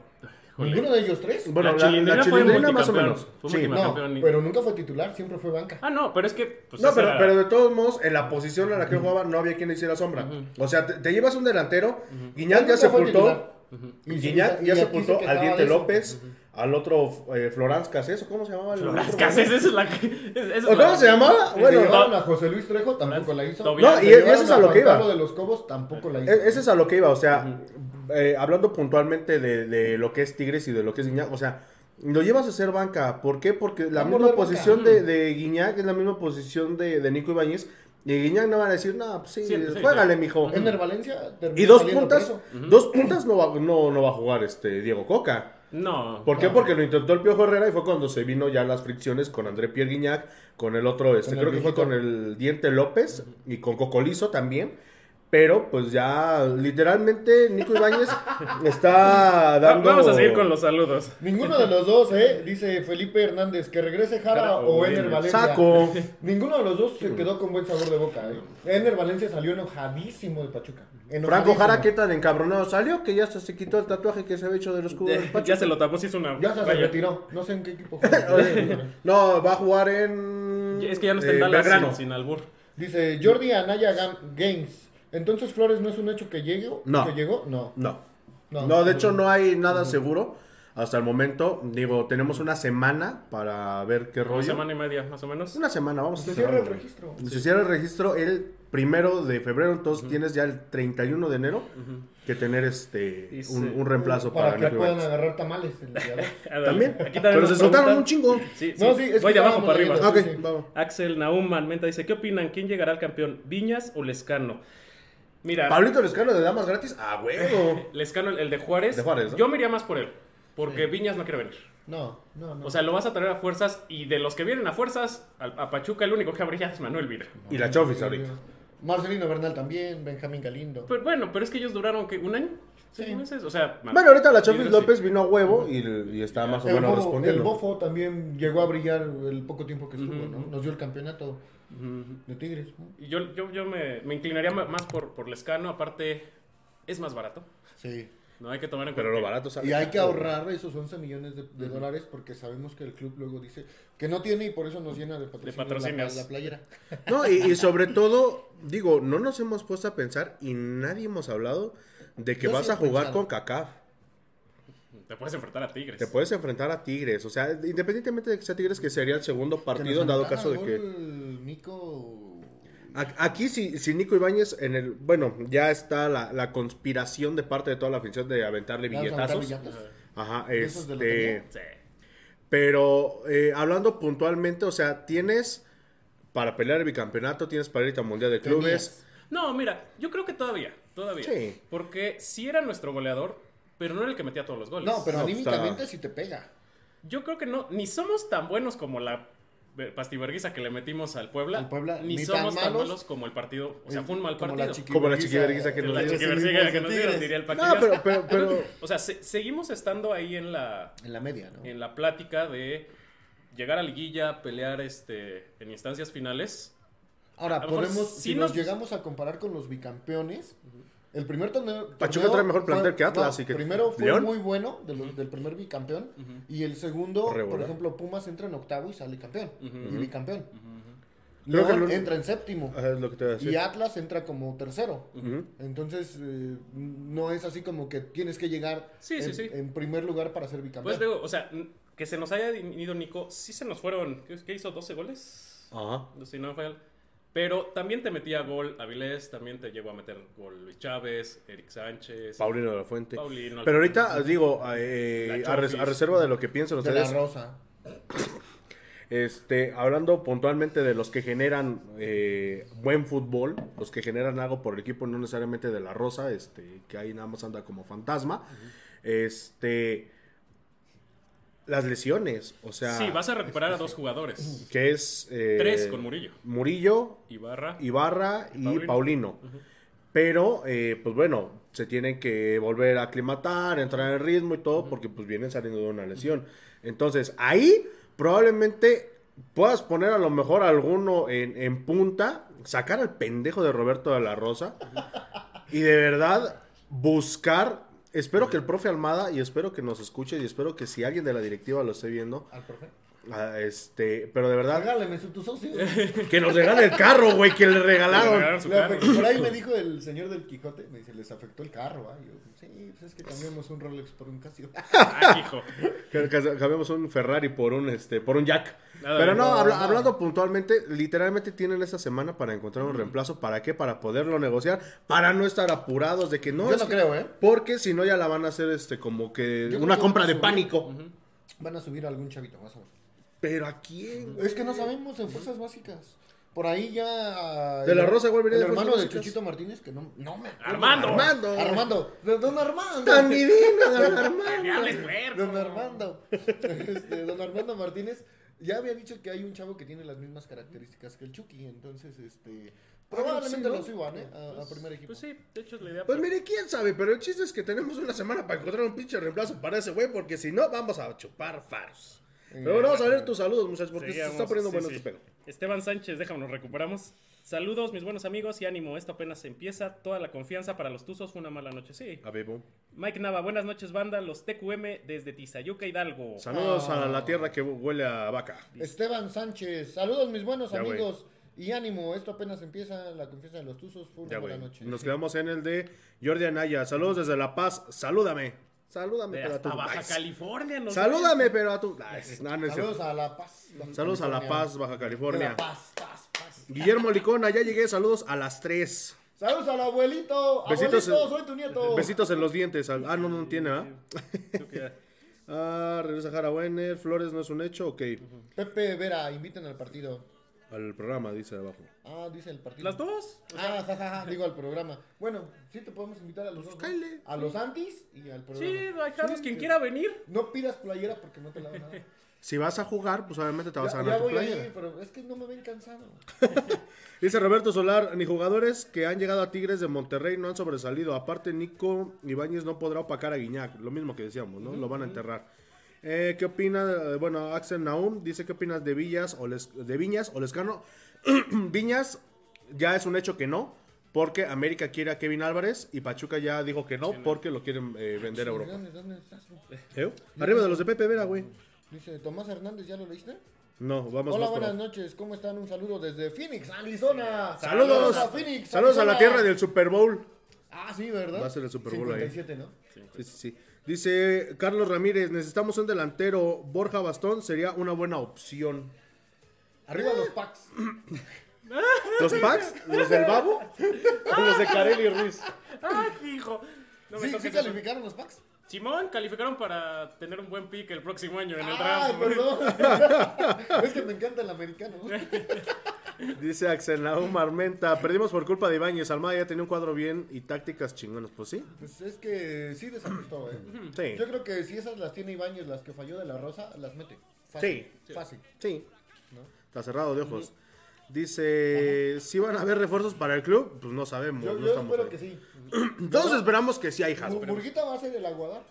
S3: híjole.
S2: ninguno de ellos tres.
S1: Bueno,
S3: la,
S1: la-
S3: chilindrina
S1: la
S3: fue
S1: Chilindrina más o menos.
S3: Fue
S1: Sí.
S2: No, pero nunca fue titular, siempre fue banca.
S3: Ah, no, pero es que. Pues,
S1: No, pero,
S3: era-
S1: pero de todos modos, en la posición en la que él jugaba no había quien le hiciera sombra. O sea, te, te llevas un delantero, Guiñac ya
S2: Nunca fue
S1: sepultó,
S2: y
S1: ya sepultó
S2: se
S1: al Diente. López, al otro eh, Florán Caseso, ¿cómo se llamaba? el
S3: Florás
S1: otro?
S3: Cases, esa es la que. esa es
S1: ¿O
S3: la-
S1: cómo se llamaba? Bueno,
S2: llevaron a José Luis Trejo, tampoco la hizo.
S3: Tobias.
S1: No, y- y eso es a lo que iba.
S2: De los Cobos, tampoco la hizo.
S1: E- Ese es a lo que iba, o sea, eh, hablando puntualmente de, de lo que es Tigres y de lo que es Guiñac, o sea, lo llevas a ser banca. ¿Por qué? Porque la misma posición de, de Guiñac es la misma posición de, de Nico Ibáñez. Y Guiñac no van a decir, no, pues sí,
S3: Sí, sí,
S1: juégale,
S3: sí.
S1: mijo.
S2: Ener Valencia terminó
S1: Y dos puntas,
S2: eso.
S1: dos puntas no va, no, no va a jugar este Diego Coca.
S3: No.
S1: ¿Por qué? Porque lo intentó el Piojo Herrera y fue cuando se vino ya las fricciones con André Pierre Guignac, con el otro, este,
S2: Con
S1: creo que fue con el Diente López y con Cocolizo también. Pero pues ya literalmente Nico Ibáñez está dando...
S3: Vamos a seguir con los saludos.
S2: Ninguno de los dos, ¿eh? Dice Felipe Hernández, que regrese Jara o Ener. Valencia.
S1: Saco.
S2: Ninguno de los dos se quedó con buen sabor de boca. ¿eh? Ener Valencia salió enojadísimo de Pachuca.
S1: Franco
S2: Enojadísimo.
S1: Jara, ¿qué tan encabronado salió? Que ya se quitó el tatuaje que se había hecho de los cubos del Pachuca.
S3: Ya se lo tapó, se hizo una.
S2: Ya se, se retiró. No sé en qué equipo juega.
S1: No, va a jugar en...
S3: Es que ya no está en
S1: eh,
S3: Dallas sin, sin albur.
S2: Dice Jordi Anaya Gam- Games. Entonces Flores no es un hecho que llegue.
S1: No.
S2: ¿Que llegó? No.
S1: No.
S2: No.
S1: No, de hecho no hay nada seguro hasta el momento. Digo, tenemos una semana para ver qué
S3: Una
S1: rollo.
S3: semana y media, más o menos.
S1: Una semana, vamos
S2: Se
S1: a
S2: cierra el registro.
S1: Se cierra el registro el primero de febrero, entonces tienes ya el 31 de enero que tener este un, reemplazo
S2: Para,
S1: para,
S2: que puedan agarrar tamales el día.
S1: También,
S3: Aquí también
S1: pero se soltaron un chingo.
S3: Sí, sí.
S2: No, sí, es
S3: Voy de abajo para arriba.
S2: sí, sí.
S1: vamos.
S3: Axel Naum Almenta dice, ¿qué opinan? ¿Quién llegará al campeón? ¿Viñas o Lescano? Mira,
S1: Pablito Lescano de Damas Gratis, a huevo.
S3: Lescano, el de Juárez,
S1: De Juárez, ¿no?
S3: yo me iría más por él. Porque Viñas no quiere venir.
S2: No, no, no.
S3: O sea, lo vas a traer a fuerzas. Y de los que vienen a fuerzas, a, a Pachuca el único que brilla es Manuel Vidra.
S1: Y la Chofis ahorita.
S2: Marcelino Bernal también, Benjamín Galindo.
S3: Pero, bueno, pero es que ellos duraron ¿qué? un año.
S2: Sí.
S3: ¿Seis meses? O sea,
S1: Bueno, ahorita la Chofis
S3: sí.
S1: López vino a huevo y, y está más o menos
S2: Bofo, el
S1: respondiendo.
S2: Bofo también llegó a brillar el poco tiempo que estuvo, ¿no? Nos dio el campeonato De Tigres. ¿no?
S3: Y Yo, yo, yo me, me inclinaría más por, por Lescano. Aparte, es más barato.
S2: Sí.
S3: No hay que tomar en
S1: Pero
S3: cuenta.
S1: lo
S3: que-
S1: barato sale.
S2: Y hay que ahorrar esos 11 millones de, de dólares porque sabemos que el club luego dice que no tiene y por eso nos llena de patrocinios, la,
S3: patrocinios.
S2: la playera.
S1: No, y, y sobre todo, digo, no nos hemos puesto a pensar y nadie hemos hablado de que
S2: Yo
S1: vas
S2: sí
S1: a jugar
S2: pensado.
S1: con CACAF.
S3: Te puedes enfrentar a Tigres.
S1: Te puedes enfrentar a Tigres. O sea, independientemente de que sea Tigres, que sería el segundo partido en dado caso de que.
S2: Nico.
S1: A- Aquí, si, si Nico Ibáñez, en el. Bueno, ya está la, la conspiración de parte de toda la afición de aventarle
S2: ¿Le vamos a
S1: billetazos. Ajá,
S2: ¿Esos de
S1: este.
S3: Sí.
S1: Pero eh, hablando puntualmente, o sea, tienes para pelear el bicampeonato, tienes para irte al Mundial de Clubes.
S3: No, mira, yo creo que todavía. Todavía.
S1: Sí.
S3: Porque sí era nuestro goleador, pero no era el que metía todos los goles.
S2: No, pero
S1: No,
S2: anímicamente
S1: está-
S2: sí te pega.
S3: Yo creo que no, ni somos tan buenos como la pastiverguiza que le metimos al Puebla.
S2: Al Puebla,
S3: ni, somos tan
S2: malos.
S3: malos como el partido. O sea, fue un mal partido.
S1: Como la chiquiverguiza que nos
S3: la chiquiverguiza que nos dieron, diría el
S1: No, pero, pero, pero
S3: O sea, se- seguimos estando ahí en la,
S2: En la media, ¿no?
S3: en la plática de llegar a liguilla, pelear este, en instancias finales.
S2: Ahora, podemos, si nos
S3: nos-
S2: llegamos a comparar con los bicampeones, el primer torneo.
S1: Pachuca
S2: torneo
S1: trae mejor plantel
S2: fue-
S1: que Atlas,
S2: no,
S1: y que-
S2: Primero fue
S1: ¿León?
S2: muy bueno del primer bicampeón. Y el segundo, por ejemplo, Pumas entra en octavo y sale campeón. Y bicampeón.
S1: Creo que
S2: León
S1: lo-
S2: entra en séptimo.
S1: Ajá, es lo que te voy a decir.
S2: Y Atlas entra como tercero. Entonces, eh, no es así como que tienes que llegar
S3: Sí,
S2: en,
S3: sí, sí.
S2: en primer lugar para ser bicampeón.
S3: Pues digo, o sea, que se nos haya ido Nico, sí se nos fueron, ¿qué, qué hizo? ¿12 goles?
S1: Ajá.
S3: Si no me falla. Pero también te metía gol Avilés, también te llegó a meter gol Luis Chávez, Eric Sánchez,
S1: Paulino de la Fuente.
S3: Paulino.
S1: Pero ahorita, digo, eh, a, res- a reserva de lo que piensan
S2: de la
S1: ustedes,
S2: Rosa.
S1: este, hablando puntualmente de los que generan eh, buen fútbol, los que generan algo por el equipo, no necesariamente de la Rosa, este, que ahí nada más anda como fantasma, este, las lesiones, o sea,
S3: sí, vas a recuperar a dos jugadores.
S1: que es eh,
S3: Tres con Murillo.
S1: Murillo,
S3: Ibarra.
S1: Ibarra y
S3: Paulino.
S1: Paulino. Pero, eh, pues bueno, se tienen que volver a aclimatar, entrar en ritmo y todo, porque pues vienen saliendo de una lesión. Entonces, ahí probablemente puedas poner a lo mejor alguno en, en punta, sacar al pendejo de Roberto de la Rosa y de verdad buscar. Espero que el profe Almada y espero que nos escuche y espero que si alguien de la directiva lo esté viendo,
S2: Al profe.
S1: Ah, este, pero de verdad
S2: Regálame su tu socio.
S1: que nos regale el carro, güey, que le
S3: Le
S1: regalaron.
S3: su carro.
S2: por ahí me dijo el señor del Quijote, me dice, les afectó el carro, ¿ah? Yo, sí, pues es que cambiamos un Rolex por un Casio.
S3: Ah, hijo.
S1: Cambiamos un Ferrari por un este por un Jack.
S3: Nada
S1: Pero no,
S2: no,
S1: habla-
S2: no.
S1: hablando puntualmente, literalmente tienen esta semana para encontrar un reemplazo. ¿Para qué? Para poderlo negociar, para no estar apurados de que no.
S2: Yo
S1: es
S2: no
S1: que-
S2: creo, ¿eh?
S1: Porque si no ya la van a hacer este como que
S2: Yo
S1: una compra de
S2: subir.
S1: pánico.
S2: Van a subir a algún chavito, más o menos.
S1: Pero a quién?
S2: Es que no sabemos en fuerzas básicas. Por ahí ya.
S1: De la Rosa igual venía
S2: El
S1: de
S2: hermano de. Chuchito Martínez, que no, no me acuerdo.
S3: Armando.
S1: Armando.
S2: Armando. De Don Armando.
S1: Tan divino, don Armando.
S2: Don Armando. Este, don Armando Martínez ya había dicho que hay un chavo que tiene las mismas características que el Chucky. Entonces, este. Probablemente
S1: sí, ¿no?
S2: lo suban, ¿eh? A, a primer equipo.
S3: Pues sí, de hecho es la idea.
S1: Pues mire, quién sabe, pero el chiste es que tenemos una semana para encontrar un pinche reemplazo para ese güey, porque si no, vamos a chupar faros. Pero bueno, vamos a ver tus saludos, muchachos, porque se está poniendo
S3: sí,
S1: bueno
S3: sí.
S1: este pedo.
S3: Esteban Sánchez, déjame, nos recuperamos. Saludos, mis buenos amigos, y ánimo, esto apenas empieza. Toda la confianza para los Tuzos fue una mala noche, sí.
S1: A Bebo.
S3: Mike Nava, buenas noches, banda. Los TQM desde Tizayuca, Hidalgo.
S1: Saludos
S2: Ah.
S1: a la tierra que huele a vaca.
S2: Esteban Sánchez. Saludos, mis buenos
S1: Ya,
S2: amigos. Y ánimo, esto apenas empieza. La confianza de los Tuzos fue una
S1: Ya,
S2: buena noche.
S1: Nos quedamos en el de Jordi Anaya. Saludos desde La Paz. Salúdame. Salúdame, pero a tu.
S3: Baja
S1: Nice.
S3: California. nos
S1: Salúdame, pero a tu. No, no es
S2: Saludos a La Paz. Baja
S1: Saludos a La
S2: California.
S1: Paz, Baja California.
S2: La Paz, Paz, Paz.
S1: Guillermo Licona, ya llegué. Saludos a las 3.
S2: Saludos al abuelito.
S1: Besitos
S2: Abuelito,
S1: en-
S2: soy tu nieto.
S1: Besitos en los dientes. Ah, no, no tiene, ¿ah? Ah, regresa Jara Wenner. Flores no es un hecho. Ok.
S2: Pepe Vera, inviten al partido.
S1: Al programa, dice abajo.
S2: Ah, dice el partido.
S3: Las dos.
S2: Ah, jajaja, digo al programa. Bueno, sí te podemos invitar a los dos. ¿no? A los antis y al programa.
S3: Sí, dejaros
S2: Sí,
S3: quien
S2: sí.
S3: quiera venir.
S2: No pidas playera porque no te la van a dar.
S1: Si vas a jugar, pues obviamente te vas a
S2: Ya,
S1: ganar
S2: ya
S1: tu
S2: voy
S1: playera.
S2: ahí, pero es que no me ven cansado.
S1: Dice Roberto Solar, ni jugadores que han llegado a Tigres de Monterrey no han sobresalido. Aparte, Nico Ibáñez no podrá opacar a Guiñac. Lo mismo que decíamos, ¿no? Lo van a enterrar. Eh, ¿Qué opina? Bueno, Axel Naum dice, ¿qué opinas de Villas o Les- de Viñas o Lescano? Viñas ya es un hecho que no, porque América quiere a Kevin Álvarez y Pachuca ya dijo que no, porque lo quieren eh, vender a Europa.
S2: Hernández, ¿dónde estás?
S1: ¿Eh? Arriba de los de Pepe Vera, güey.
S2: Dice Tomás Hernández, ¿ya lo leíste?
S1: No, vamos
S2: Hola, buenas noches. ¿Cómo están? Un saludo desde Phoenix, Arizona.
S1: Saludos,
S2: a Phoenix.
S1: saludos a la tierra del Super Bowl.
S2: Ah, sí, ¿verdad?
S1: Va a ser el Super Bowl ahí.
S2: 57, ¿no?
S1: Sí, sí, sí. Dice Carlos Ramírez, necesitamos un delantero. Borja Bastón sería una buena opción.
S2: Arriba los packs.
S1: ¿Los packs? ¿Los del Babo? ¿O los de Carelli Ruiz?
S3: ¡Ah, hijo! No me
S2: ¿Sí,
S3: toques
S2: ¿sí
S3: eso.
S2: calificaron los packs?
S3: Simón, calificaron para tener un buen pick el próximo año en el
S2: Ay,
S3: draft.
S2: perdón. es que me encanta el americano.
S1: Dice Axel Naum Armenta, perdimos por culpa de Ibáñez. Almada ya tenía un cuadro bien y tácticas chingonas. Pues sí.
S2: Pues es que sí desajustó, ¿eh?
S1: Sí.
S2: Yo creo que si esas las tiene Ibáñez, las que falló de la Rosa, las mete. Fácil. Fácil.
S1: Sí.
S2: ¿no?
S1: Está cerrado de ojos. Dice, si van a haber refuerzos para el club, pues no sabemos.
S2: Yo,
S1: no
S2: yo
S1: estamos
S2: espero
S1: ahí.
S2: que sí.
S1: Todos esperamos que sí hay Hasbro.
S2: Murguita va a ser el aguadar.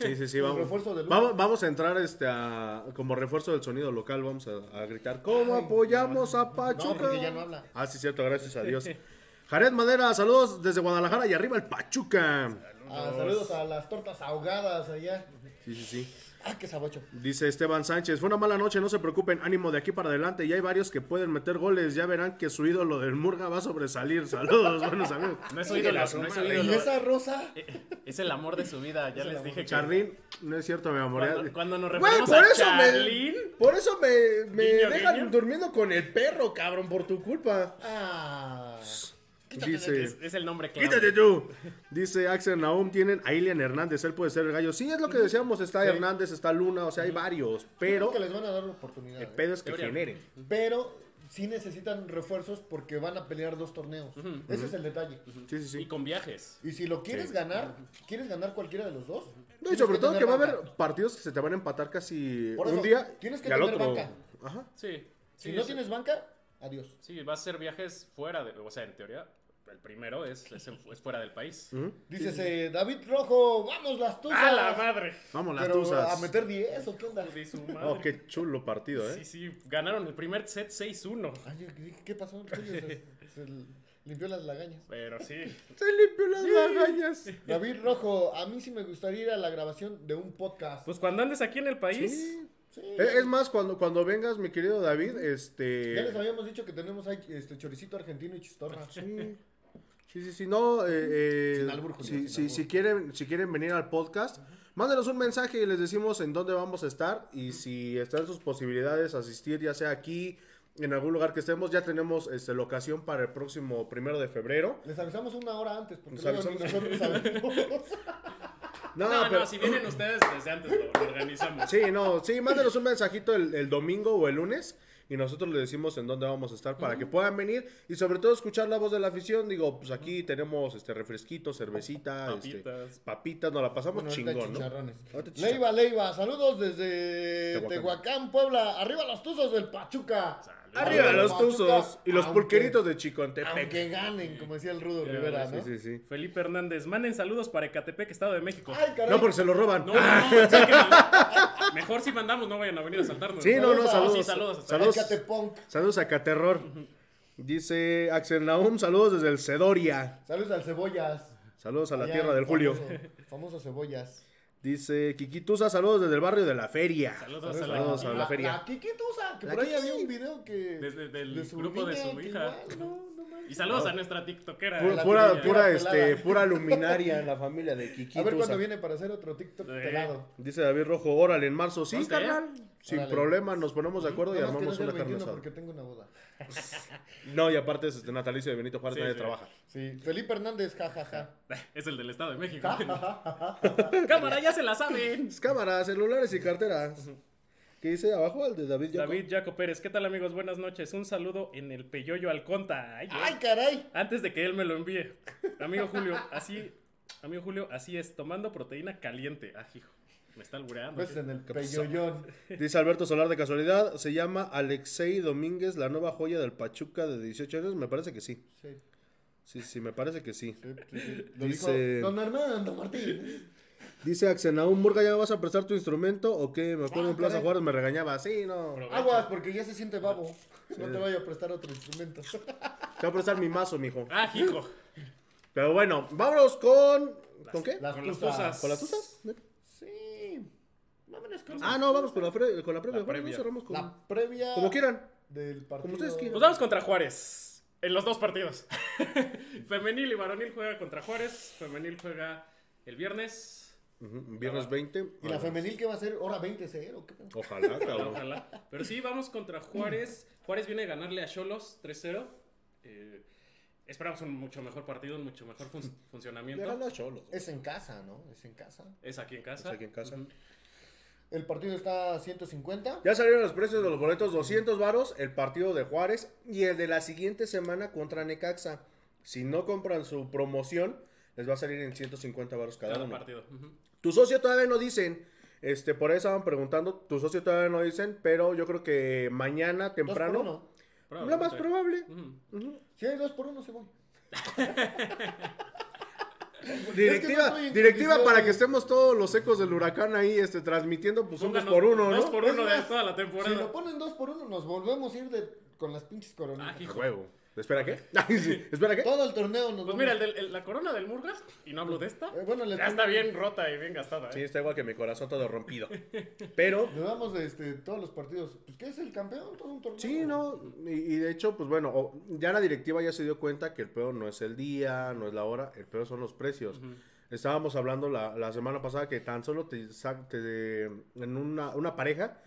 S1: Sí, sí, sí, vamos.
S2: refuerzo
S1: vamos, vamos a entrar este a, como refuerzo del sonido local, vamos a, a gritar, ¿cómo apoyamos a Pachuca?
S2: No, porque ya no habla.
S1: Ah, sí, cierto, gracias a Dios. Jared Madera, saludos desde Guadalajara y arriba el Pachuca.
S2: Ah, saludos a las tortas ahogadas allá.
S1: Sí, sí, sí.
S2: Ah, qué sabocho.
S1: Dice Esteban Sánchez, fue una mala noche, no se preocupen, ánimo de aquí para adelante, y hay varios que pueden meter goles, ya verán que su ídolo del Murga va a sobresalir. Saludos, buenos amigos.
S3: No es su ídolo, no es su
S2: ¿Y
S3: ídolo.
S2: esa rosa?
S3: Es el amor de su vida, ya les dije que...
S1: Charlín, no es cierto, mi amor.
S3: Cuando, cuando nos
S1: Güey,
S3: referimos
S1: por
S3: a
S1: eso
S3: Charlín...
S1: me, por eso me, me
S3: Guiño,
S1: dejan
S3: guiño.
S1: durmiendo con el perro, cabrón, por tu culpa.
S2: Ah.
S1: Dice,
S3: Es, es el nombre clave.
S1: quítate tú. Dice Axel Naum, tienen a Ilian Hernández, él puede ser el gallo. Sí, es lo que decíamos, está Hernández, está Luna, o sea, hay varios,
S2: Pero
S1: pero
S2: que les van a dar oportunidad.
S1: el
S2: ¿eh?
S1: pedo es que
S3: Teoría.
S1: generen.
S2: Pero sí necesitan refuerzos porque van a pelear dos torneos. Ese es el detalle.
S1: Sí, sí,
S3: Y
S1: sí.
S3: con viajes.
S2: Y si lo quieres ganar, quieres ganar cualquiera de los dos.
S1: No, y sobre todo que va a haber partidos que se te van a empatar casi
S2: Por
S1: un día
S2: tienes que
S1: y al
S2: tener
S1: otro.
S2: banca.
S1: Ajá.
S3: Sí.
S2: Si no tienes banca, adiós.
S3: Sí, va a ser viajes fuera de... O sea, en teoría, el primero es, es, en- es fuera del país.
S2: Dices, eh, David Rojo, vamos las tuzas.
S3: ¡A la madre!
S1: Vamos, las
S2: Pero
S1: tuzas.
S2: a meter 10 o qué onda.
S3: De su madre.
S1: Oh, qué chulo partido, ¿eh?
S3: Sí, sí, ganaron el primer set 6-1.
S2: Ay, yo dije, ¿qué pasó? Se, se limpió las lagañas.
S3: Pero sí.
S1: Se limpió las lagañas.
S2: David Rojo, a mí sí me gustaría ir a la grabación de un podcast.
S3: Pues cuando andes aquí en el país,
S2: Sí.
S1: Eh, Es más, cuando, cuando vengas, mi querido David, este.
S2: Ya les habíamos dicho que tenemos ahí este choricito argentino y chistorra.
S1: Sí, sí, sí, sí, no, eh, eh,
S2: Sin albur, Julio,
S1: si,
S2: sin
S1: si, si quieren, si quieren venir al podcast, mándenos un mensaje y les decimos en dónde vamos a estar y si están sus posibilidades asistir, ya sea aquí, en algún lugar que estemos, ya tenemos este, la ocasión para el próximo primero de febrero.
S2: Les avisamos una hora antes, porque nosotros sabemos.
S1: No,
S3: No,
S1: pero,
S3: no, si vienen ustedes desde antes lo, lo organizamos.
S1: sí, no, sí, mándenos un mensajito el, el domingo o el lunes y nosotros les decimos en dónde vamos a estar para que puedan venir y sobre todo escuchar la voz de la afición. Digo, pues aquí tenemos este refresquito, cervecita, este,
S3: Papitas.
S1: papitas, nos la pasamos
S2: Bueno,
S1: chingón, ¿no?
S2: Leiva, Leiva, saludos desde
S1: Tehuacán.
S2: Tehuacán, Puebla. Arriba los tuzos del Pachuca.
S1: Arriba los tuzos y los
S2: aunque-
S1: pulqueritos de Chicontepec.
S2: Aunque ganen, como decía el Rudo Rivera, ¿no?
S1: Sí, sí, sí.
S3: Felipe Hernández, manden saludos para Ecatepec, Estado de México.
S2: Ay, caray.
S1: No, porque se lo roban.
S3: No, no, no, sáquenlo. Mejor si mandamos, no vayan a venir a saltarnos.
S1: Sí, no, no,
S2: Saludos a-
S1: saludos.
S3: sí, saludos.
S1: Saludos,
S2: Ecatepunk.
S1: saludos a Caterror. Dice Axel Naum, saludos desde el Cedoria.
S2: Saludos al Cebollas.
S1: Saludos a la
S2: Allá,
S1: tierra del Julio.
S2: Famoso Cebollas.
S1: Dice Kikitusa, saludos desde el barrio de la feria.
S3: Saludos a
S1: Saludos
S3: la...
S1: a la feria.
S2: La Kikitusa, que
S1: La
S2: por ahí había un video que.
S3: Desde- del grupo de su hija.
S2: igual, no, no.
S3: Y saludos a nuestra tiktokera.
S1: Pura, pura,
S2: Pura
S1: este, pura luminaria en la familia de Kikitusa.
S2: A ver cuándo viene para hacer otro TikTok pelado.
S1: Dice David Rojo, órale, en marzo. Sí, carnal. Sin
S2: Órale.
S1: problema, nos ponemos de acuerdo y
S2: que no
S1: armamos
S2: el
S1: una carne
S2: 21
S1: asada.
S2: porque tengo una boda.
S1: No, y aparte es este natalicio de Benito Juárez,
S3: Sí,
S1: nadie
S3: sí.
S1: trabaja.
S2: Sí, Felipe Hernández, jajaja.
S3: Es el del Estado de México. Cámara, ya se la saben.
S1: Cámaras, celulares y carteras. ¿Qué dice abajo? El de David Yoko.
S3: David Jaco Pérez, ¿qué tal amigos? Buenas noches. Un saludo en el Peyoyo Alconta. Ay,
S2: ¡Ay, caray!
S3: Antes de que él me lo envíe. Amigo Julio, así, amigo Julio, así es, tomando proteína caliente. Ah, hijo, me está albureando.
S2: Pues en el peyoyón.
S1: Dice Alberto Solar de casualidad, se llama Alexei Domínguez, la nueva joya del Pachuca de 18 años. Me parece que sí.
S2: Sí,
S1: Sí, sí, me parece que sí.
S2: sí, sí, sí. Lo
S1: Dice-
S2: dijo Don Armando Martínez.
S1: Dice Axenaún, Murga, ¿ya me vas a prestar tu instrumento o qué? Me acuerdo
S2: Ah,
S1: en Plaza
S2: caray.
S1: Juárez me regañaba. Sí, no. Te
S2: Aguas, porque ya se siente babo. No te vaya a prestar otro instrumento.
S1: voy a prestar mi mazo, mijo.
S3: Ah, hijo.
S1: Pero bueno, vámonos con... ¿Con qué?
S2: Las
S3: Con las
S2: tuzas.
S3: tuzas.
S1: ¿Con la tusa? Ah, no, vamos con la, fre- con la previa.
S3: La
S1: Bueno,
S3: previa.
S1: cerramos con-
S2: la previa
S1: Como quieran.
S2: del partido.
S1: Como ustedes quieran.
S3: Pues vamos contra Juárez. En los dos partidos. Femenil y varonil juega contra Juárez. Femenil juega el viernes.
S1: Ujú, Viernes 20.
S2: ¿Y la femenil qué va a ser? ¿Hora 20-0? ¿Qué pedo?
S1: Ojalá,
S3: Ojalá,
S1: cabrón.
S3: ojalá. Pero sí, vamos contra Juárez. Juárez viene a ganarle a Cholos 3-0. Eh, esperamos un mucho mejor partido, un mucho mejor fun- funcionamiento.
S1: A Cholos.
S2: Es en casa, ¿no? Es en casa.
S3: Es aquí en casa.
S1: Es aquí en casa.
S3: Ujú.
S2: El partido está a 150.
S1: Ya salieron los precios de los boletos, 200 varos, el partido de Juárez y el de la siguiente semana contra Necaxa. Si no compran su promoción, les va a salir en 150 varos cada,
S3: Cada
S1: uno.
S3: partido.
S1: Tu socio todavía no dicen, este, por eso estaban preguntando, tu socio todavía no dicen, pero yo creo que mañana
S2: Dos por
S1: temprano,
S2: uno.
S1: lo más probable.
S2: Si hay dos por uno, se voy.
S1: Directiva,
S2: estoy en
S1: directiva
S2: condiciones.
S1: para que estemos todos los ecos del huracán ahí este, transmitiendo, pues un dos por uno,
S3: Dos
S1: ¿no?
S3: por
S2: Es
S3: uno de toda la
S2: Si
S3: temporada.
S2: lo ponen dos por uno, nos volvemos a ir de, con las pinches
S3: Ah,
S2: coronitas.
S3: hijo.
S1: A huevo. ¿Espera qué? Ay, sí. ¿Espera qué?
S2: Todo el torneo nos
S3: Pues
S2: vamos-
S3: mira, el del- el- la corona del Murgas, y no hablo de esta,
S2: Eh, bueno, le
S3: ya está bien rota y bien gastada.
S1: Sí,
S3: ¿eh?
S1: está igual que mi corazón todo rompido. Pero,
S2: Nos vamos de este, todos los partidos. Pues, ¿qué es el campeón? Todo un torneo.
S1: sí, no. Y, y de hecho, pues bueno, o- ya la directiva ya se dio cuenta que el peor no es el día, no es la hora, el peor son los precios. Estábamos hablando la, la semana pasada que tan solo te, sa- te- en una, una pareja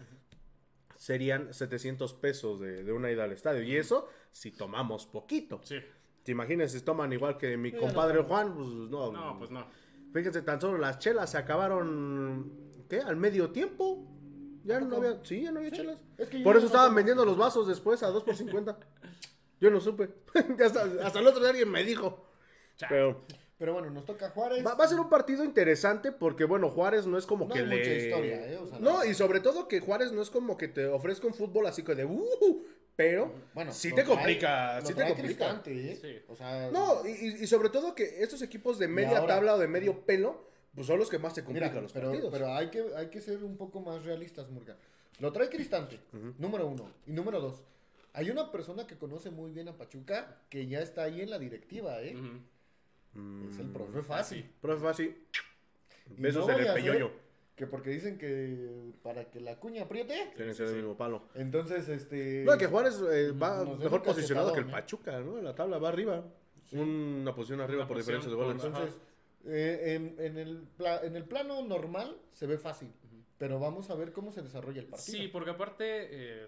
S1: serían 700 pesos de, de una ida al estadio. Y eso si tomamos poquito.
S3: Sí.
S1: ¿Te imaginas si toman igual que mi
S2: Sí,
S1: compadre
S2: no.
S1: Juan? Pues no.
S3: No, pues no.
S1: Fíjense, tan solo las chelas se acabaron, ¿qué? Al medio tiempo. Ya no había, sí, ya no había chelas.
S2: Es que
S1: por
S2: no
S1: eso estaban
S2: tomo.
S1: vendiendo los vasos después a 2 por 50. Yo no supe. Hasta, hasta el otro día alguien me dijo.
S3: Chale.
S1: Pero
S2: Pero bueno, nos toca Juárez.
S1: va, va a ser un partido interesante porque, bueno, Juárez no es como
S2: No
S1: que
S2: hay
S1: le...
S2: mucha historia, ¿eh? O sea,
S1: no,
S2: no.
S1: y sobre todo que Juárez no es como que te ofrezca un fútbol así que de... Uh, pero
S2: Bueno,
S1: sí te complica, sí te complica.
S2: Cristante, ¿eh?
S3: Sí.
S2: O sea,
S1: No, y, sobre todo que estos equipos de media
S2: ahora-
S1: tabla o de medio pelo, pues son los que más te
S2: mira,
S1: complican los
S2: pero,
S1: partidos.
S2: pero hay, que, hay que ser un poco más realistas, Murga. Lo trae Cristante, número uno. Y número dos, hay una persona que conoce muy bien a Pachuca que ya está ahí en la directiva, ¿eh? Es el profe Fácil.
S1: Profe, fácil. Besos
S2: no
S1: en el peyoyo.
S2: Que porque dicen que para que la cuña apriete,
S1: Tiene que ser el mismo palo.
S2: entonces este...
S1: No, que Juárez eh, va
S2: Nos dio
S1: mejor posicionado que el. Pachuca, ¿no? En la tabla va arriba. Una posición arriba
S3: Una
S1: por
S3: posición
S1: diferencia de goles.
S2: Entonces, eh, en, en el pla- en el plano normal se ve fácil, pero vamos a ver cómo se desarrolla el partido.
S3: Sí, porque aparte eh,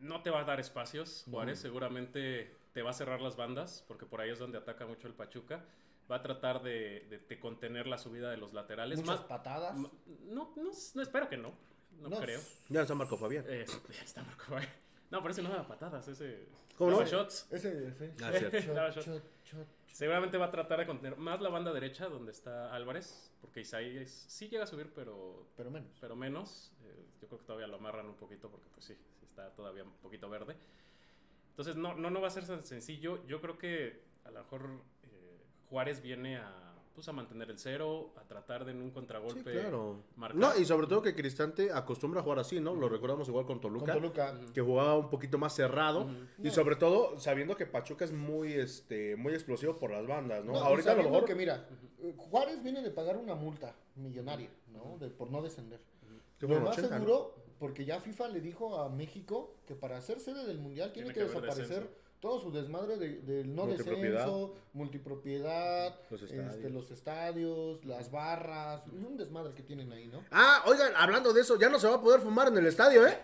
S3: no te va a dar espacios. Juárez seguramente te va a cerrar las bandas, porque por ahí es donde ataca mucho el Pachuca. Va a tratar de, de- de contener la subida de los laterales.
S2: Muchas
S3: Más,
S2: patadas.
S3: ma- no, no, no, espero que no. No,
S2: No,
S3: creo.
S1: Ya está Marco Fabián.
S3: Eh, ya está Marco Fabián. No, pero ese no daba patadas, ese
S1: ¿Cómo
S3: daba
S1: no?
S3: shots.
S2: Ese, ese.
S1: Ah.
S3: Daba
S2: Shot,
S3: shot.
S2: shot, shot.
S3: Seguramente va a tratar de contener más la banda derecha donde está Álvarez, porque Isaí es- sí llega a subir, pero
S2: Pero menos.
S3: pero menos. Eh, yo creo que todavía lo amarran un poquito porque pues sí, sí está todavía un poquito verde. Entonces no, no, no va a ser tan sencillo. Yo creo que a lo mejor eh, Juárez viene a, pues, a mantener el cero, a tratar de en un
S1: Sí,
S3: contragolpe
S1: claro.
S3: marcar.
S1: No, y sobre todo que Cristante acostumbra a jugar así, ¿no? Lo recordamos igual con Toluca.
S2: Con Toluca.
S1: Que jugaba un poquito más cerrado. Y
S2: No.
S1: sobre todo sabiendo que Pachuca es muy, este, muy explosivo por las bandas, ¿no? Ahorita a lo mejor.
S2: que mira, Juárez viene de pagar una multa millonaria, ¿no? De, por no descender. Lo más
S1: 80, ¿no?
S2: Porque ya FIFA le dijo a México que para ser sede del mundial tiene,
S3: Tiene
S2: que, desaparecer
S3: descenso.
S2: todo su desmadre de- del no
S1: Multipropiedad.
S2: descenso, multipropiedad,
S1: Los
S2: este,
S1: estadios.
S2: los estadios, las barras, un desmadre que tienen ahí, ¿no?
S1: Ah, oigan, hablando de eso, ya no se va a poder fumar en el estadio, ¿eh?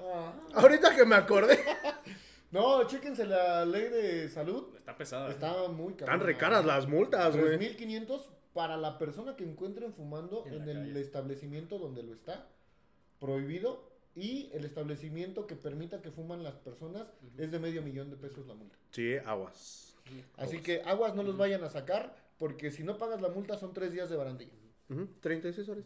S2: Ah.
S1: Ahorita que me acordé.
S2: No, chéquense la ley de salud.
S3: Está pesada.
S2: Está muy
S1: Están
S2: cabrona.
S1: recaras las multas, güey.
S2: 3.500 para la persona que encuentren fumando
S3: En
S2: el
S3: calle.
S2: establecimiento donde lo está. Prohibido y el establecimiento que permita que fuman las personas es de medio millón de pesos la multa.
S1: Sí, aguas.
S2: Así que aguas no los vayan a sacar porque si no pagas la multa son tres días de barandilla.
S1: Ujú, 36 horas.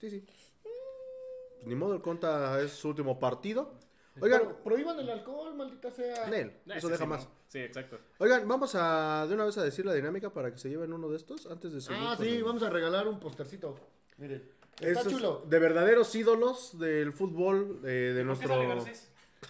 S1: Sí, sí. Pues ni modo, el Conta es su último partido. Oigan,
S2: Pro- prohíban el alcohol, maldita sea.
S1: Nel,
S3: Eh,
S1: eso
S3: sí,
S1: deja
S3: sí,
S1: más.
S3: no. Sí, exacto.
S1: Oigan, vamos a de una vez a decir la dinámica para que se lleven uno de estos antes de seguir.
S2: Ah, sí,
S1: el-
S2: vamos a regalar un postercito. Miren, está chulo.
S1: De verdaderos ídolos del fútbol eh, de
S3: ¿Por qué
S1: nuestro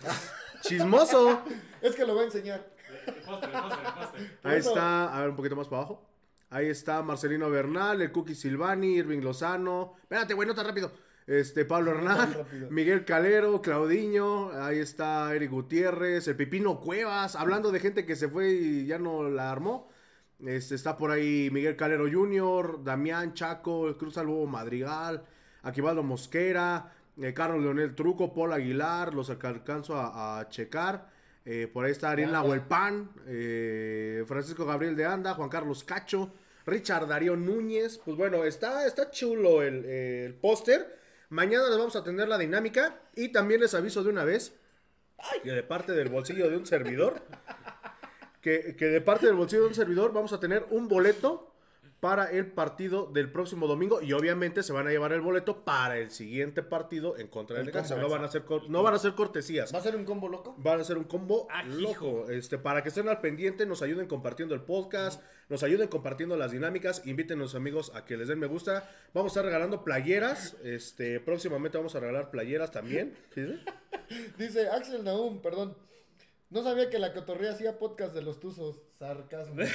S1: chismoso.
S2: Es que lo voy a enseñar.
S3: El póster, el póster, el póster.
S1: Ahí está, a ver un poquito más para abajo. Ahí está Marcelino Bernal, el Cookie Silvani, Irving Lozano. Espérate, güey, no tan rápido. Este, Pablo Hernán. Miguel Calero, Claudiño, ahí está Eric Gutiérrez, el Pipino Cuevas, hablando de gente que se fue y ya no la armó. Este, está por ahí Miguel Calero Jr., Damián Chaco, el Cruz Albo Madrigal, Aquivaldo Mosquera, eh, Carlos Leonel Truco, Paul Aguilar, los que alcanzo a, a checar. Eh, por ahí está Ariel. Nahuelpan, eh, Francisco Gabriel de Anda, Juan Carlos Cacho, Richard Darío Núñez. Pues bueno, está, está chulo el, el póster. Mañana les vamos a tener la dinámica y también les aviso de una vez que de parte del bolsillo de un servidor, que, que de parte del bolsillo de un servidor vamos a tener un boleto para el partido del próximo domingo y obviamente se van a llevar el boleto para el siguiente partido en contra del
S2: El
S1: Necaxa. No van a ser no van a ser cortesías.
S2: ¿Va a ser un combo loco?
S1: Van a ser un combo
S3: Ah,
S1: loco. Este, para que estén al pendiente, nos ayuden compartiendo el podcast, nos ayuden compartiendo las dinámicas, inviten a los amigos a que les den me gusta. Vamos a estar regalando playeras. Este, próximamente vamos a regalar playeras también. ¿Sí?
S2: Dice Axel Naum, perdón. No sabía que la cotorrea hacía podcast de los tuzos. Sarcasmo.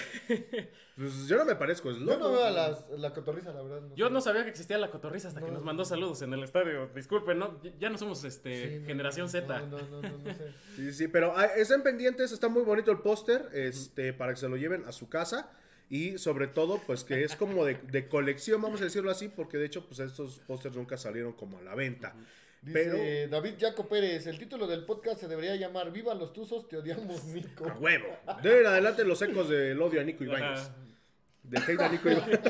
S1: Pues yo no me parezco, es
S2: Yo
S1: loco.
S2: no veo a las- la cotorriza, la verdad.
S3: Yo
S2: sé.
S3: no sabía que existía la cotorriza hasta que
S2: No.
S3: nos mandó saludos en el estadio. Disculpen, ¿no? Ya- Ya no somos este
S2: Sí, no,
S3: generación
S2: no,
S3: Z.
S2: No, no, no, no, no sé.
S1: Sí, sí, pero ah, estén pendientes, está muy bonito el póster, este, para que se lo lleven a su casa. Y sobre todo, pues que es como de, de colección, vamos a decirlo así, porque de hecho, pues estos pósters nunca salieron como a la venta.
S2: Dice
S1: Pero
S2: David Jaco Pérez, el título del podcast se debería llamar Viva los Tuzos, te odiamos, Nico.
S1: a huevo. De ahí en adelante los ecos del odio a Nico Ibáñez. De hate a Nico Ibáñez.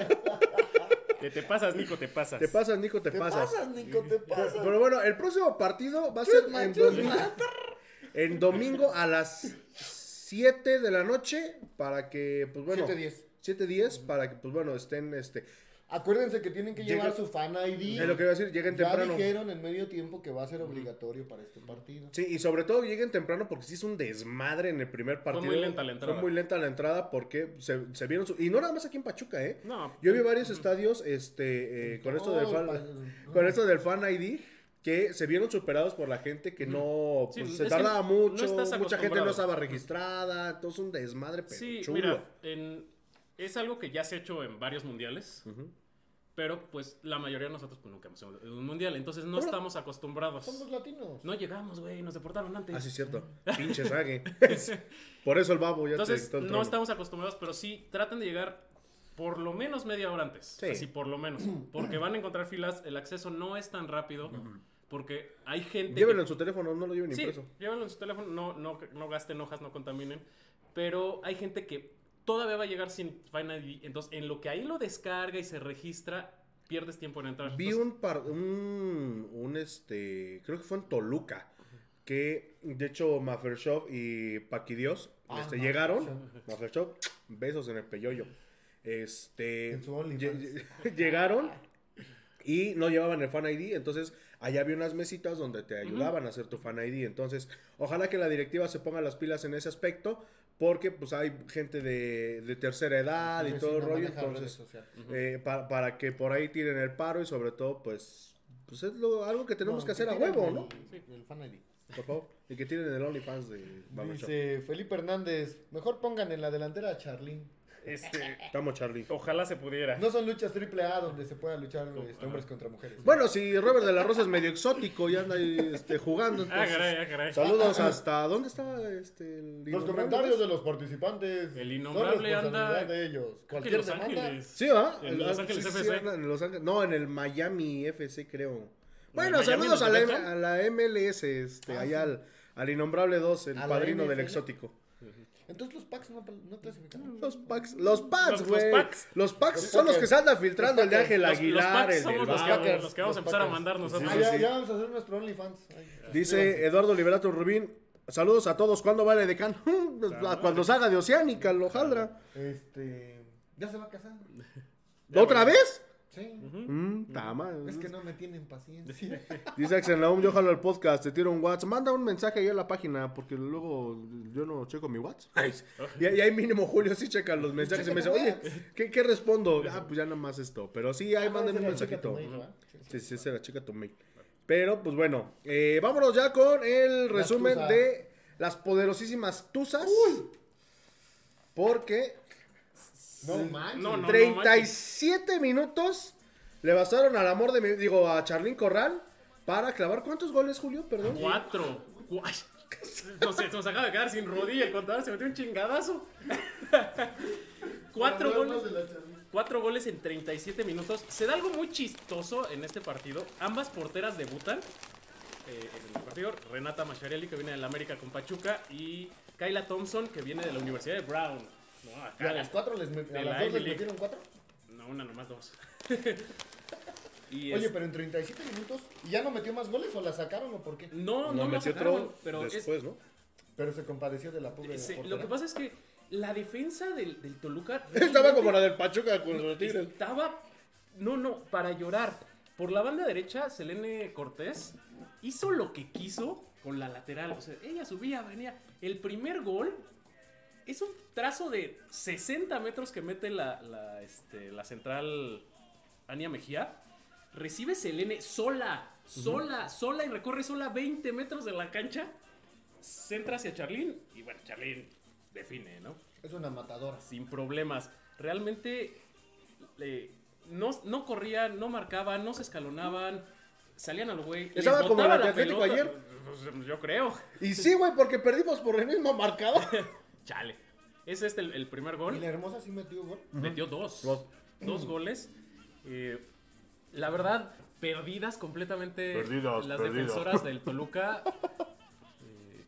S3: Te, te pasas, Nico, te pasas.
S1: Te pasas, Nico, te,
S2: Te
S1: pasas.
S2: pasas, Nico, te pasas.
S1: Pero bueno, el próximo partido va a ser en domingo, en domingo a las 7 de la noche para que, pues bueno,
S2: 7:10.
S1: 7:10 para que, pues bueno, estén, este,
S2: Acuérdense que tienen que
S1: Llega-
S2: llevar su fan ID.
S1: es lo que iba a decir, lleguen
S2: ya
S1: temprano.
S2: dijeron en medio tiempo que va a ser obligatorio para este partido.
S1: Sí, y sobre todo lleguen temprano porque sí es un desmadre en el primer partido.
S3: muy lenta la entrada.
S1: Fue muy lenta la entrada porque se, se vieron su... Y no nada más aquí en Pachuca, ¿eh?
S3: No.
S1: Yo vi varios estadios este, eh, con, esto del fan,
S2: pa-
S1: con esto del fan ID que se vieron superados por la gente que no...
S3: Sí,
S1: pues,
S3: es
S1: se
S3: que
S1: tardaba
S3: no
S1: mucho,
S3: estás
S1: mucha gente no estaba registrada, entonces un desmadre, pero
S3: Sí,
S1: chulo.
S3: mira, en- es algo que ya se ha hecho en varios mundiales. Pero pues la mayoría de nosotros pues nunca hemos ido a un mundial. Entonces no estamos acostumbrados.
S2: Somos latinos.
S3: No llegamos, güey, nos deportaron antes.
S1: Ah, sí, cierto. Pinche sague. por eso el babo ya te
S3: Entonces
S1: el
S3: no estamos acostumbrados, pero sí tratan de llegar por lo menos media hora antes.
S1: Sí.
S3: Así, por lo menos. Porque van a encontrar filas, el acceso no es tan rápido. Porque hay gente.
S1: Llévenlo
S3: que-
S1: en su teléfono, no lo lleven
S3: Sí,
S1: impreso.
S3: llévenlo en su teléfono, no, no, no gasten hojas, no contaminen. Pero hay gente que todavía va a llegar sin Final ID. Entonces, en lo que ahí lo descarga y se registra, pierdes tiempo en entrar.
S1: Vi
S3: Entonces,
S1: un par, un, un este, creo que fue en Toluca, que de hecho Mafershop y Paquidios
S2: Ah,
S1: este, llegaron, Mafershop, besos en el peyoyo, este,
S2: En su
S1: llegaron y no llevaban el Fan ID, entonces allá había unas mesitas donde te ayudaban a hacer tu Fan ID, entonces ojalá que la directiva se ponga las pilas en ese aspecto, porque pues hay gente de, de tercera edad y
S2: Que
S1: todo
S2: sí
S1: el rollo, entonces eh, pa- para que por ahí tiren el paro y sobre todo, pues, pues es lo- algo que tenemos
S2: No,
S1: que hacer a huevo,
S2: el-
S1: ¿no?
S2: El fan ID.
S1: Por favor. Y que tiren el OnlyFans de.
S2: Dice Felipe Hernández, mejor pongan en la delantera a Charlín.
S3: Este,
S1: Estamos, Charlie.
S3: ojalá se pudiera.
S2: No son luchas triple A donde se pueda luchar este, hombres contra mujeres.
S1: Bueno, si Robert de la Rosa es medio exótico y anda ahí este, jugando.
S3: ah, caray, ah, caray.
S1: Saludos hasta. ¿Dónde está este, el
S2: Los comentarios de los participantes
S3: El innombrable anda-
S2: de ellos. Cualquier
S3: Los
S2: demanda.
S3: Ángeles.
S1: Sí, ¿va?
S3: En Los Ángeles FC.
S1: en Los Ángeles- No, en el Miami FC, creo.
S3: ¿En
S1: Bueno,
S3: Miami
S1: saludos a la,
S3: Beto?
S1: a la MLS, este,
S2: Ah,
S1: allá
S2: sí.
S1: al, al innombrable 2, el
S2: A
S1: padrino del exótico.
S2: Entonces los packs no, no clasificaron.
S1: Los packs, los packs,
S3: Los- los
S1: güey.
S3: packs.
S1: Los packs
S2: Los
S1: son los que se andan filtrando, el de
S2: Los
S1: Ángel
S3: Los, los
S1: Aguilar,
S3: packs
S1: el del
S3: los que,
S1: Packers.
S3: los que vamos a
S2: Los
S3: empezar a
S2: Packers.
S3: mandar nosotros.
S2: Ah, ya, ya vamos a hacer nuestro OnlyFans.
S1: Dice Eduardo Liberato Rubín. Saludos a todos. ¿Cuándo vale de can? Cuando salga de Oceánica, lo jaldra.
S2: Este. Ya se va a casar.
S1: ¿Otra vez?
S2: Sí.
S1: Mm, tama.
S2: Es que no me tienen paciencia.
S1: Dice Axel Naum, yo jalo el podcast, te tiro un WhatsApp. Manda un mensaje ahí a la página, porque luego yo no checo mi WhatsApp. Y, y ahí mínimo Julio sí checa los mensajes y me dice, oye, ¿qué, qué respondo? Ah, pues ya nada más esto. Pero sí, ahí
S2: Ah,
S1: manden un mensajito.
S2: mail. Sí, sí.
S1: Sí, sí, esa era chica tu mail. Pero, pues bueno, eh, vámonos ya con el resumen de las poderosísimas Tuzas. Porque
S2: No manches.
S3: No, no.
S1: 37 minutos le bastaron al amor de mi, digo, a Charlín Corral para clavar. ¿Cuántos goles, Julio? Perdón.
S3: Cuatro. No sé, se nos acaba de quedar sin rodilla. El contador se metió un chingadazo. Cuatro goles. Cuatro goles en 37 minutos. Se da algo muy chistoso en este partido. Ambas porteras debutan. eh, en el partido, Renata Macharelli, que viene del América con Pachuca, y Kyla Thompson, que viene de la Universidad de Brown. No,
S2: ¿Y a las cuatro les met- a
S3: de
S2: las
S3: la
S2: dos les
S3: Ivy League.
S2: metieron cuatro?
S3: no, una nomás dos. y
S2: Oye,
S3: es-
S2: pero en 37 minutos. ¿Y ya no metió más goles o la sacaron o por qué?
S3: no, no,
S1: No, metió
S3: sacaron,
S1: otro
S3: pero es-
S1: después, ¿no?
S2: Pero se compadeció de la pobre.
S3: Lo que pasa es que la defensa del, del Toluca
S1: Estaba como la del Pachuca con los Tigres.
S3: estaba no no para llorar por la banda derecha Selene Cortés hizo lo que quiso con la lateral o sea ella subía venía el primer gol es un trazo de 60 metros que mete la, la, este, la central Ania Mejía recibe Selene sola sola sola y recorre sola 20 metros de la cancha centra hacia Charlín y bueno Charlín define no
S2: Es una matadora.
S3: sin problemas. Realmente eh, no, no corrían, no marcaban, no se escalonaban, salían al güey.
S1: Estaba como la Atlético
S3: pelota.
S1: ayer.
S3: Pues, Yo creo.
S1: Y sí, güey, porque perdimos por el mismo marcador.
S3: Chale. Es este el, el primer
S2: Y
S3: gol.
S2: la hermosa sí metió gol.
S3: Metió dos.
S1: Dos.
S3: Dos goles. Eh, la verdad, perdidas completamente
S1: Perdidas,
S3: las
S1: perdidas.
S3: defensoras del Toluca. Eh,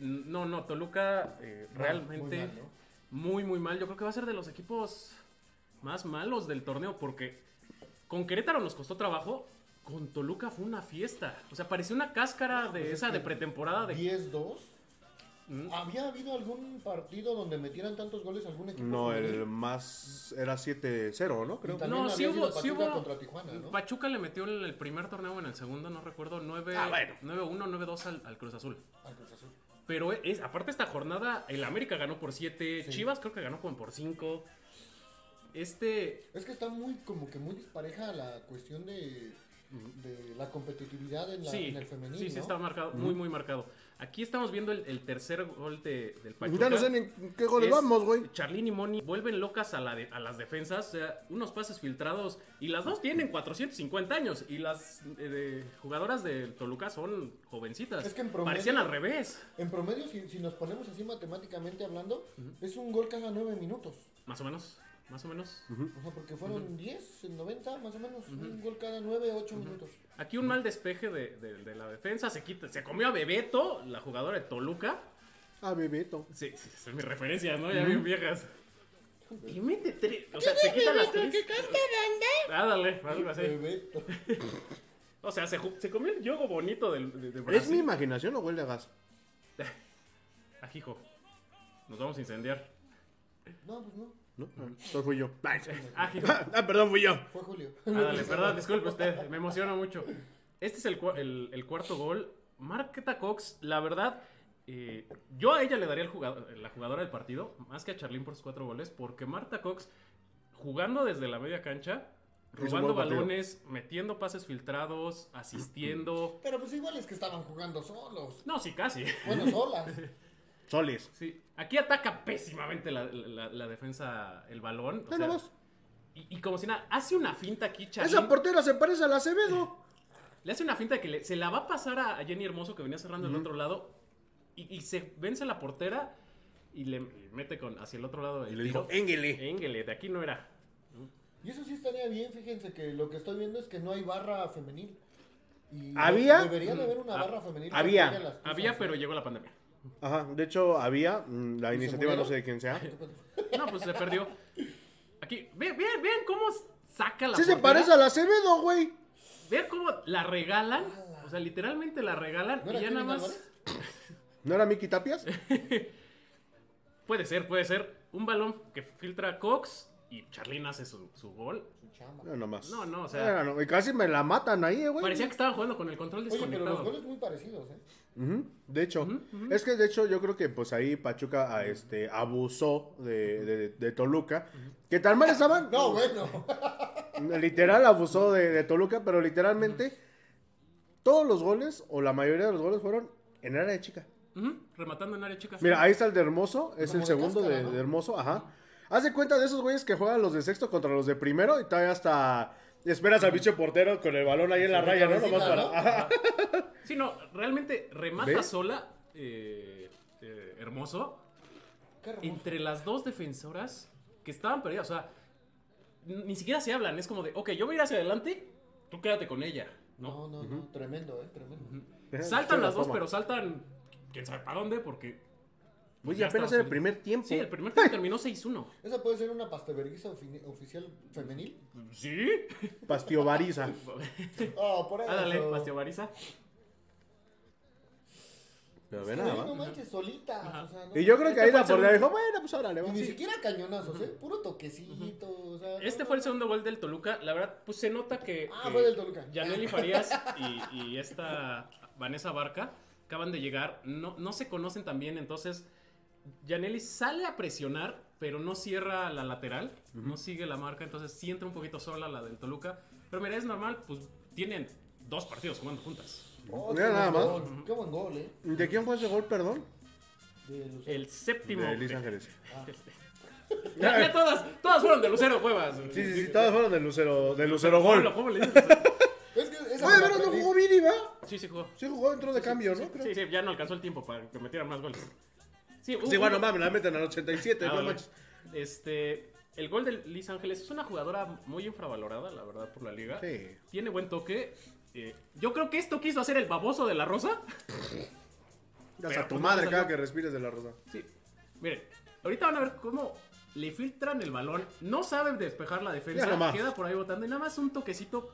S3: no, no, Toluca eh,
S2: Mal,
S3: realmente
S2: muy mal, ¿no?
S3: muy, muy mal. Yo creo que va a ser de los equipos más malos del torneo porque con Querétaro nos costó trabajo. Con Toluca fue una fiesta. O sea, parecía una cáscara de
S2: Pues es
S3: esa
S2: que
S3: de pretemporada de
S2: 10-2.
S3: Mm.
S2: ¿Había habido algún partido donde metieran tantos goles algún equipo?
S1: No, el más era 7-0, ¿no? Creo.
S3: No,
S2: había
S3: sí hubo, sí hubo.
S2: contra Tijuana, ¿no?
S3: Pachuca le metió en el primer torneo en el segundo, no recuerdo, 9,
S1: Ah, bueno.
S3: 9-1, 9-2 al, al Cruz Azul.
S2: Al Cruz Azul.
S3: Pero es, aparte esta jornada, el América ganó por 7,
S2: Sí.
S3: Chivas creo que ganó como por 5. Este,
S2: Es que está muy, como que muy dispareja la cuestión de, de la competitividad en, la,
S3: sí,
S2: en el femenil,
S3: sí, sí
S2: ¿no?
S3: está marcado, muy, muy marcado. Aquí estamos viendo el, el tercer gol de, del Pachuca.
S1: Ya no sé ni en qué goles
S3: Es-
S1: vamos, güey.
S3: Charlín y Moni vuelven locas a, la de- a las defensas, o sea, unos pases filtrados. Y las dos tienen 450 años. Y las eh, de- jugadoras del Toluca son jovencitas.
S2: Es que en promedio-
S3: Parecían al revés,
S2: En promedio, si, si nos ponemos así matemáticamente hablando, es un gol cada 9 minutos.
S3: más o menos. Más o menos.
S2: O sea, porque fueron 10 en 90, más o menos. Un gol cada 9, 8 minutos.
S3: Aquí un mal despeje de, de- de la defensa. Se quita, se comió a Bebeto, la jugadora de Toluca.
S1: Ah, Bebeto.
S3: Sí, sí, son mis referencias, ¿no? Ya bien viejas. Y mete tres. O sea, se quita las tres. Ah, dale, algo así.
S2: Bebeto.
S3: O sea, se, se comió el yogo bonito del, de, de
S1: ¿Es mi imaginación o huele a gas?
S3: Ajijo. Nos vamos a incendiar.
S2: No, pues no.
S1: ¿No? Ah, fui yo.
S3: Ajijo.
S1: Ah, perdón, fui yo.
S2: Fue Julio.
S3: Ah, dale, perdón, disculpe usted. Me emociona mucho. Este es el, el- el cuarto gol. Marqueta Cox, la verdad, eh, yo a ella le daría el jugador- la jugadora del partido, más que a Charlín por sus cuatro goles, porque Marta Cox, jugando desde la media cancha, robando
S1: buen partido.
S3: balones, metiendo pases filtrados, asistiendo.
S2: Pero pues igual es que estaban jugando solos.
S3: No, sí, casi.
S2: Bueno, solas.
S1: Solis.
S3: Sí, aquí ataca pésimamente la, la- la defensa el balón. o sea, y, y como si nada, hace una finta aquí, Charlín.
S1: Esa portera se parece a la Acevedo.
S3: Le hace una finta que le- se la va a pasar a, Jenny Hermoso que venía cerrando del otro lado y, y se vence la portera y le y mete con hacia el otro lado el
S1: Y le dijo, Engele.
S3: Engele, de aquí no era.
S2: Y eso sí estaría bien, fíjense que lo que estoy viendo es que no hay barra femenil. Y
S1: ¿Había?
S2: Debería de haber una
S3: Ah,
S2: barra femenil.
S1: había.
S3: Había, pero llegó la pandemia.
S1: Ajá, de hecho había, mm, la iniciativa no
S2: murieron?
S1: sé de quién sea.
S3: No, pues se perdió. Aquí, vean, vean, vean cómo saca la
S1: Sí se
S3: portera.
S1: parece al Acevedo, güey.
S3: Vean cómo la regalan. O sea, literalmente la regalan
S2: ¿No
S3: y
S2: era
S3: ya nada
S2: Kevin
S3: más.
S2: Álvarez?
S1: ¿No era Miki Tapias?
S3: Puede ser, puede ser. Un balón que filtra Cox y Charlín hace su, su gol.
S2: Su chamba.
S1: No, nomás.
S3: No, no, o sea-
S1: Era, no, y casi me la matan ahí, eh, güey.
S3: Parecía que estaban jugando con el control
S2: Oye, pero los goles muy parecidos, ¿eh?
S1: De hecho, es que de hecho yo creo que pues ahí Pachuca a, este, abusó de, de- de Toluca. Que tal mal estaban.
S2: No, bueno.
S1: Literal abusó de, de Toluca, pero literalmente todos los goles, o la mayoría de los goles, fueron en área de chica.
S3: Rematando en área chica.
S1: Mira, ahí está el de Hermoso, es
S2: Como
S1: el
S2: de
S1: segundo de,
S2: cáscara, ¿no?
S1: de Hermoso, ajá. Haz de cuenta de esos güeyes que juegan los de sexto contra los de primero y todavía hasta esperas al bicho portero con el balón ahí en la raya, ¿no? Nomás para...
S3: Sí, no, realmente remata
S1: ¿Ves?
S3: sola. eh, eh, hermoso.
S2: Qué hermoso.
S3: Entre las dos defensoras que estaban perdidas. O sea, ni siquiera se hablan. Es como de, ok, yo voy a ir hacia adelante, tú quédate con ella. ¿no?
S2: No, no, no. Tremendo, ¿eh? Tremendo.
S3: Saltan las dos,
S1: Toma.
S3: pero saltan. ¿Quién sabe para dónde? Porque.
S1: Oye,
S3: Ya
S1: apenas era el primer tiempo.
S3: Sí, el primer tiempo terminó 6-1.
S2: ¿Esa puede ser una pasteverguiza ofi- oficial femenil?
S3: ¿Sí?
S1: Pastiovariza.
S2: Oh, por eso.
S3: Ándale.
S1: Pero
S2: Es
S1: ve
S2: que
S1: nada
S2: ahí
S1: más.
S2: no manches, solita. O sea, no-
S1: Y yo creo que ahí la portera dijo, bueno, pues vamos.
S2: ni
S1: sí.
S2: siquiera cañonazos, ¿eh? Puro toquecito. o sea,
S3: Este
S2: no,
S3: fue el segundo gol del Toluca. La verdad, pues se nota que.
S2: Ah,
S3: que
S2: fue del Toluca.
S3: Yaneli Farías y, y esta Vanessa Barca acaban de llegar. No, no se conocen tan bien, entonces. Yaneli sale a presionar, pero no cierra la lateral. No sigue la marca, entonces sí entra un poquito sola la del Toluca. Pero mira, es normal, pues tienen dos partidos jugando juntas.
S2: Oh,
S1: Mira nada más.
S2: gol, Qué buen gol, ¿eh?
S1: ¿De quién fue ese gol, perdón?
S2: De Lucero.
S3: El séptimo.
S1: De Luis Ángeles.
S3: Ya, ya todas, todas fueron de Lucero Cuevas.
S1: Sí, sí, sí, todas fueron de Lucero, de Lucero Gol.
S3: ¿Cómo, cómo le dices?
S2: Es que esa
S1: Oye, pero no jugó Vini, ¿va?
S3: Sí, sí jugó.
S1: Sí jugó, entró de cambio, ¿no?
S3: Sí,
S1: Creo.
S3: sí, sí, ya no alcanzó el tiempo para que metieran más goles. Sí,
S1: Sí,
S3: hubo-
S1: bueno, mames, la meten al 87,
S3: Ah,
S1: no
S3: vale. Este, el gol de Liz Ángeles es una jugadora muy infravalorada, la verdad, por la liga.
S1: Sí.
S3: Tiene buen toque. eh, yo creo que esto quiso hacer el baboso de la rosa. Pero,
S1: a tu
S3: pues,
S1: madre
S3: no
S1: cada que respires de la rosa.
S3: Sí. Miren, ahorita van a ver cómo le filtran el balón. No saben despejar la defensa. Queda por ahí botando y nada más un toquecito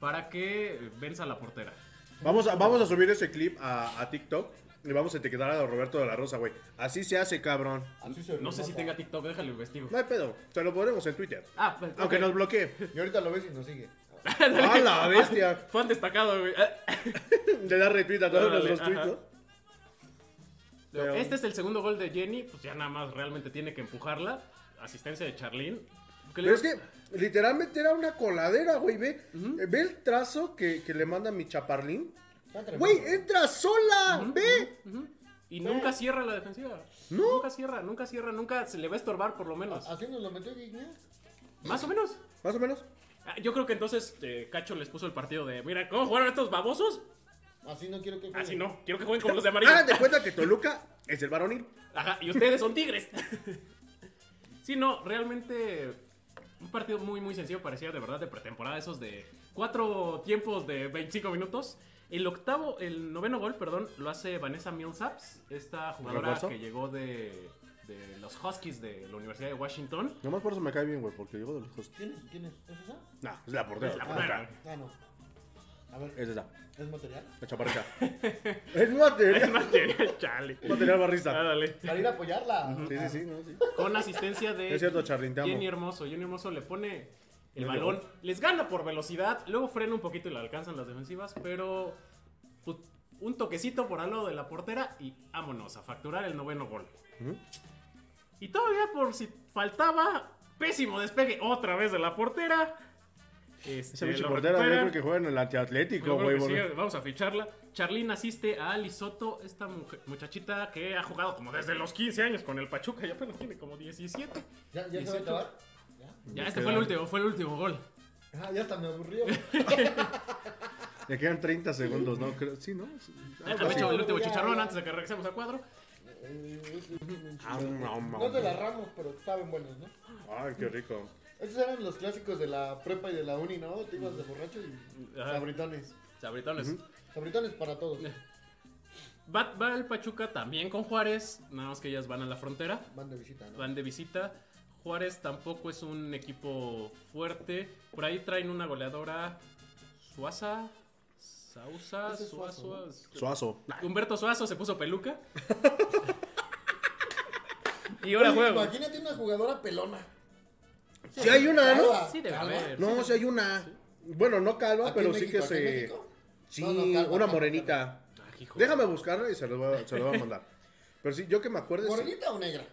S3: para que venza la portera.
S1: Vamos a, vamos a subir ese clip a, a TikTok y vamos a etiquetar a Roberto de la Rosa, güey. Así se hace, cabrón.
S2: Así se
S3: No sé si tenga TikTok, déjale investigo.
S1: No hay pedo, te lo ponemos en Twitter.
S3: Ah, pues,
S1: Aunque nos bloquee.
S2: Y ahorita lo ves y nos sigue.
S1: ¡Ah, la bestia!
S3: Fan destacado, güey.
S1: De dar retweet a todos nuestros tweets. Pero-
S3: Este es el segundo gol de Jenny, pues ya nada más realmente tiene que empujarla. Asistencia de Charlene. Le-
S1: Pero es que literalmente era una coladera, güey. Ve, ve el trazo que, que le manda mi chaparlín. Güey, entra sola, ve.
S3: Ujú. Y nunca cierra la defensiva.
S1: No.
S3: Nunca cierra, nunca cierra, nunca se le va a estorbar por lo menos.
S2: Así nos lo metió Guiñac.
S3: Más o menos.
S1: Más o menos.
S3: Ah, Yo creo que entonces eh, Cacho les puso el partido de, mira, ¿cómo jugaron estos babosos?
S2: Así no quiero que juegue.
S3: Así no, quiero que jueguen como los de amarillo.
S1: Hagan de cuenta que Toluca es el varonil.
S3: Ajá, y ustedes son tigres. sí, no, realmente un partido muy, muy sencillo. Parecía de verdad de pretemporada, esos de cuatro tiempos de 25 minutos. El octavo, el noveno gol, perdón, lo hace Vanessa Millsaps, esta jugadora
S1: ¿Refuerzo?
S3: que llegó de, de los Huskies de la Universidad de Washington.
S1: Nomás por eso me cae bien, güey, porque llegó de lejos.
S2: ¿Quién es? ¿Quién es? ¿Es esa?
S1: No, es la portera.
S3: Es la portera.
S2: Ah, no. A ver,
S1: Es esa,
S2: ¿es material?
S1: la chaparrita. es material.
S3: Es material, chale.
S1: material barrista.
S3: Ah, dale.
S2: Para ir a apoyarla.
S1: Sí, sí, sí, no, sí.
S3: Con asistencia de
S1: Es cierto, amo.
S3: Jenny Hermoso. Jenny Hermoso le pone el
S1: No
S3: balón,
S1: llegó.
S3: les gana por velocidad, luego frena un poquito y le alcanzan las defensivas, pero pues, un toquecito por al lado de la portera y vámonos a facturar el noveno gol. Y todavía por si faltaba, pésimo despegue otra vez de la portera. Este,
S1: Esa bicha portera, yo creo que juega en el
S3: creo
S1: güey.
S3: sí, vamos a ficharla. Charlene asiste a Ali Soto, esta mujer- muchachita que ha jugado como desde los 15 años con el Pachuca y apenas tiene como 17.
S2: ¿Ya, ya se va a
S3: 18.
S2: acabar? ¿Ya?
S1: Me
S3: este fue el último, fue el último gol.
S2: Ah, ya hasta me aburrió.
S1: Le quedan 30 segundos, ¿no? Creo- Sí, ¿no?
S3: Echar el último chicharrón antes de que regresemos a cuadro.
S2: Eh, es- es un
S1: Ah,
S2: chicharrón.
S1: no,
S2: de las Ramos, pero saben buenos, ¿no?
S1: Ay, qué rico.
S2: Estos eran los clásicos de la prepa y de la uni, ¿no? Te ibas de borracho y
S3: Ajá.
S2: sabritones.
S3: Sabritones.
S2: Sabritones para todos.
S3: Va, va el Pachuca también con Juárez, nada más que ellas van a la frontera,
S2: Van de visita, ¿no?
S3: van de visita. Juárez tampoco es un equipo fuerte. Por ahí traen una goleadora Suaza, Sausa,
S2: es Suazo,
S3: Suazo.
S1: Suazo.
S3: Humberto Suazo se puso peluca. y ahora
S2: Oye,
S3: juego.
S2: Imagínate una jugadora pelona.
S1: Sí hay una, ¿no?
S2: Calva,
S3: Sí debe
S2: calva.
S3: haber.
S1: No, si hay una. Bueno, no calva,
S2: ¿Aquí
S1: pero
S2: en
S1: sí que se. Sí,
S2: No, no, calva,
S1: una
S2: calva,
S1: morenita.
S3: Ah.
S1: Déjame buscarla y se lo voy a, se lo voy a mandar. Pero sí, yo que me acuerdo. sí,
S2: ¿Morenita o negra?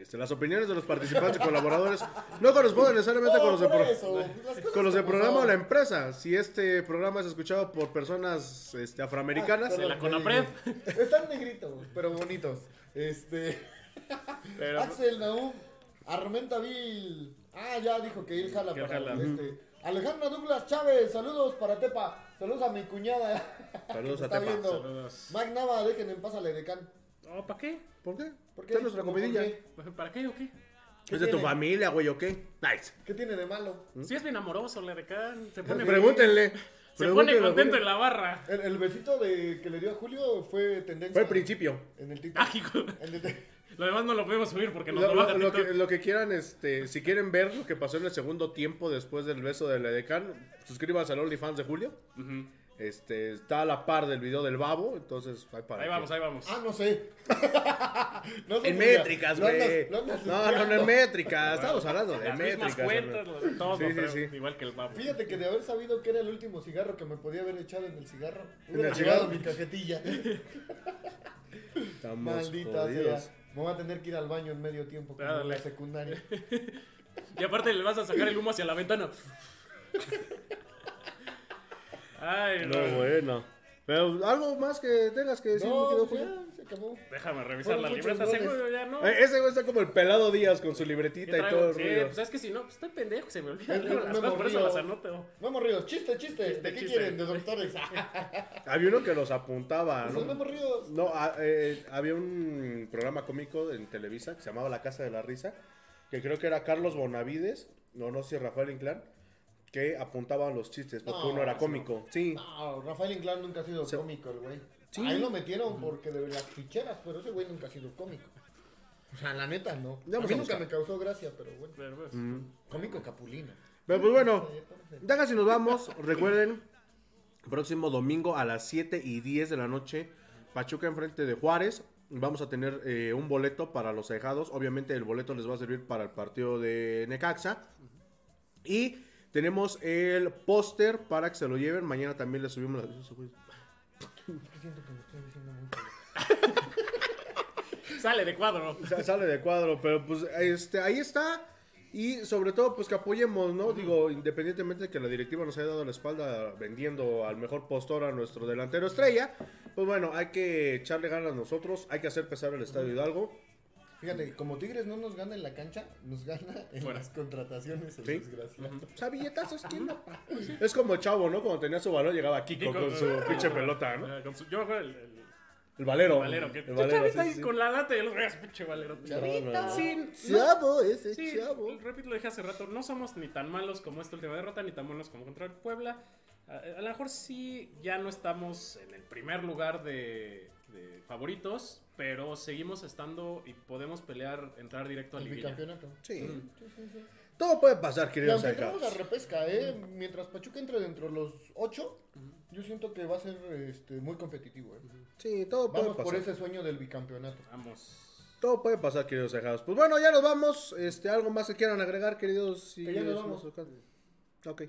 S1: Este, las opiniones de los participantes y colaboradores no corresponden necesariamente con los de, pro- con los del programa o la empresa. Si este programa es escuchado por personas este, afroamericanas,
S3: de la Conapred.
S2: Están negritos, pero bonitos. Este.
S3: Pero-
S2: Axel Naum, Armenta Vil. Ah, ya dijo que él jala
S3: Que él
S2: para
S3: jala.
S2: este. Alejandro Douglas Chávez, saludos para Tepa. Saludos a mi cuñada.
S1: Saludos a
S2: está
S1: Tepa.
S2: viendo.
S3: Saludos.
S2: Mac Nava, dejen en paz al Edecán.
S3: Oh, ¿Para qué?
S1: ¿por qué?
S2: ¿Por qué?
S1: Es nuestra
S2: ¿Cómo
S1: comidilla.
S3: ¿Para qué o qué?
S1: Es de tu familia, güey, ¿o qué? Nice.
S2: ¿Qué tiene de malo?
S3: Si es bien amoroso, le decan. Se pone,
S1: Pregúntenle.
S3: se pone contento en la barra.
S2: El, el besito de, que le dio a Julio fue tendencia.
S1: Fue el principio.
S2: En el
S3: Ah,
S2: TikTok. el-
S3: Lo demás no lo podemos subir porque nos
S1: Lo,
S3: lo,
S1: lo- lo que, lo que quieran, este, si quieren ver lo que pasó en el segundo tiempo después del beso de la Edecán, suscríbanse al OnlyFans de Julio.
S3: Ujú.
S1: Este, está a la par del video del babo, entonces ahí para
S3: Ahí vamos, ahí vamos.
S2: Ah, no sé. no sé,
S1: En métricas, güey. No, no, no en métricas. Estamos hablando de
S3: Las
S1: métricas.
S3: cuentas, lo de todo,
S1: Sí, sí,
S3: pero
S1: sí.
S3: igual que el babo.
S2: Fíjate que de haber sabido que era el último cigarro que me podía haber echado en el cigarro,
S1: ¿En
S2: hubiera
S1: cigarro?
S2: mi cajetilla.
S1: Estamos
S2: Maldita
S1: jodidos.
S2: sea. Me voy a tener que ir al baño en medio tiempo como en la secundaria.
S3: Y aparte le vas a sacar el humo hacia la ventana. Ay, no.
S1: No, bueno. Pero algo más que tengas que decir, mi
S2: No,
S1: querido Julio.
S2: ya, se acabó.
S3: Déjame revisar
S2: Fueron
S3: la libreta, seguro ya no.
S1: Eh, Ese güey está como el pelado Díaz con su
S3: ¿Qué
S1: libretita y todo el
S3: sí,
S1: ruido.
S3: pues es que si no, pues estoy pendejo, se me olvida
S2: Es que
S3: las
S2: no
S3: cosas,
S2: me
S3: por eso las anoto.
S2: Memo Ríos, chiste, chiste.
S3: Chiste,
S2: ¿De qué
S3: chiste.
S2: quieren? De doctores.
S1: Había uno que los apuntaba, ¿no?
S2: Memo Ríos.
S1: No, ah, eh, había un programa cómico en Televisa que se llamaba La Casa de la Risa, que creo que era Carlos Bonavides, no, no sé si Rafael Inclán, que apuntaban los chistes, porque
S2: No,
S1: uno era cómico. Sí,
S2: No, Rafael Inclán nunca ha sido
S1: Se-
S2: cómico, el güey.
S1: Sí.
S2: Ahí lo metieron porque de las ficheras, pero ese güey nunca ha sido cómico. O sea, la neta, no.
S1: Ya
S2: a mí
S1: a
S2: nunca me causó gracia, pero bueno.
S3: Pero, pues,
S2: Cómico capulino.
S1: Pero pues bueno, ya casi nos vamos. Recuerden, próximo domingo a las 7 y 10 de la noche, Pachuca enfrente de Juárez. Vamos a tener eh, un boleto para los dejados. Obviamente el boleto les va a servir para el partido de Necaxa. Y tenemos el póster para que se lo lleven. Mañana también les subimos la...
S2: Es que siento que me estoy diciendo mucho.
S3: Sale de cuadro.
S1: Sa- Sale de cuadro, pero pues este, ahí está. Y sobre todo, pues que apoyemos, ¿no? Digo, independientemente de que la directiva nos haya dado la espalda vendiendo al mejor postor a nuestro delantero estrella, pues bueno, hay que echarle ganas nosotros, hay que hacer pesar el Estadio Hidalgo.
S2: Fíjate, como Tigres no nos gana en la cancha, nos gana en
S3: Fuera.
S2: las contrataciones, el
S1: Sí.
S2: desgraciado.
S1: O sea, billetazos, ¿quién no? Es como el chavo, ¿no? Cuando tenía su balón llegaba Kiko,
S3: Kiko,
S1: con su
S3: eh,
S1: pinche pelota, ¿no?
S3: Eh, con su- yo me acuerdo el, el-
S1: El valero.
S3: el valero. Que,
S1: El valero,
S3: chavita
S1: sí,
S3: ahí
S1: sí.
S3: con la lata y los veas, pinche valero.
S1: Chavita.
S3: Sí,
S1: Chavo, ese
S3: Sí,
S1: chavo.
S3: repito, lo dije hace rato, no somos ni tan malos como esta última derrota, ni tan buenos como contra el Puebla. A, a lo mejor sí ya no estamos en el primer lugar de, de favoritos, pero seguimos estando y podemos pelear, entrar directo a
S2: El
S3: liguilla.
S2: bicampeonato.
S1: Sí.
S3: Mm.
S2: Sí, sí, sí.
S1: Todo puede pasar,
S2: Y
S1: queridos
S2: aunque entremos a
S1: allegados.
S2: repesca, ¿eh? Mientras Pachuca entre dentro de los ocho, yo siento que va a ser este, muy competitivo, ¿eh?
S1: Sí, todo puede
S2: Vamos
S1: pasar.
S2: por ese sueño del bicampeonato.
S3: Vamos.
S1: Todo puede pasar, queridos cejados. Pues bueno, ya nos vamos. Este, algo más que quieran agregar, queridos.
S2: Que ya nos vamos.
S1: nuestro caso. Ok.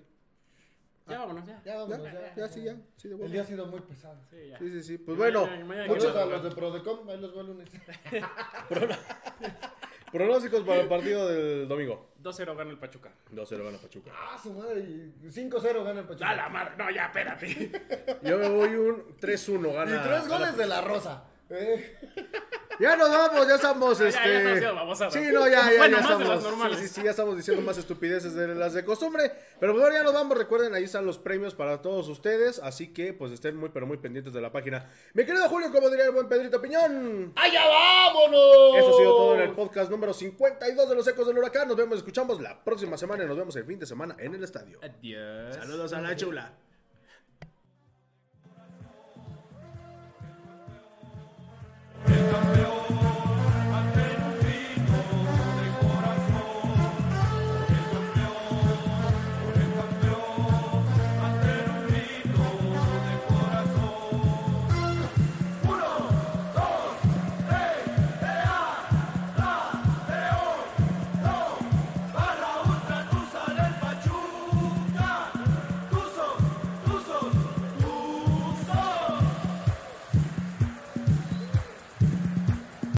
S3: Ya vámonos, ya.
S2: Ya vámonos,
S1: Ya,
S2: ya.
S1: ya, sí, ya. Sí, de
S2: El día ha sido muy pesado.
S3: Sí, ya.
S1: Sí, sí, sí. Pues bueno,
S3: mañana
S2: Muchos a los de Prodecom, ahí los veo el lunes.
S1: pronósticos para el partido del domingo.
S3: 2-0 gana el Pachuca.
S1: 2-0 gana Pachuca.
S2: Ah, su madre. y 5-0 gana el Pachuca.
S3: ¡A la madre! No, ya, espérate.
S1: Yo me voy un 3-1 gana.
S2: Y tres
S1: gana
S2: goles de la Rosa. Eh,
S1: Ya nos vamos, ya estamos,
S3: Ya, ya
S1: este...
S3: haciendo babosadas.
S1: Sí, no, ya, ya,
S3: Bueno,
S1: ya
S3: más de
S1: estamos.
S3: las normales.
S1: Sí, sí, sí, ya estamos diciendo más estupideces de las de costumbre. Pero bueno, ya nos vamos, recuerden, ahí están los premios para todos ustedes. Así que, pues, estén muy, pero muy pendientes de la página. Mi querido Julio, como diría el buen Pedrito Piñón.
S2: ¡Allá vámonos!
S1: Eso ha sido todo en el podcast número 52 de los Ecos del Huracán. Nos vemos, escuchamos la próxima semana y nos vemos el fin de semana en el estadio.
S3: Adiós.
S1: Saludos a la chula. Montreal.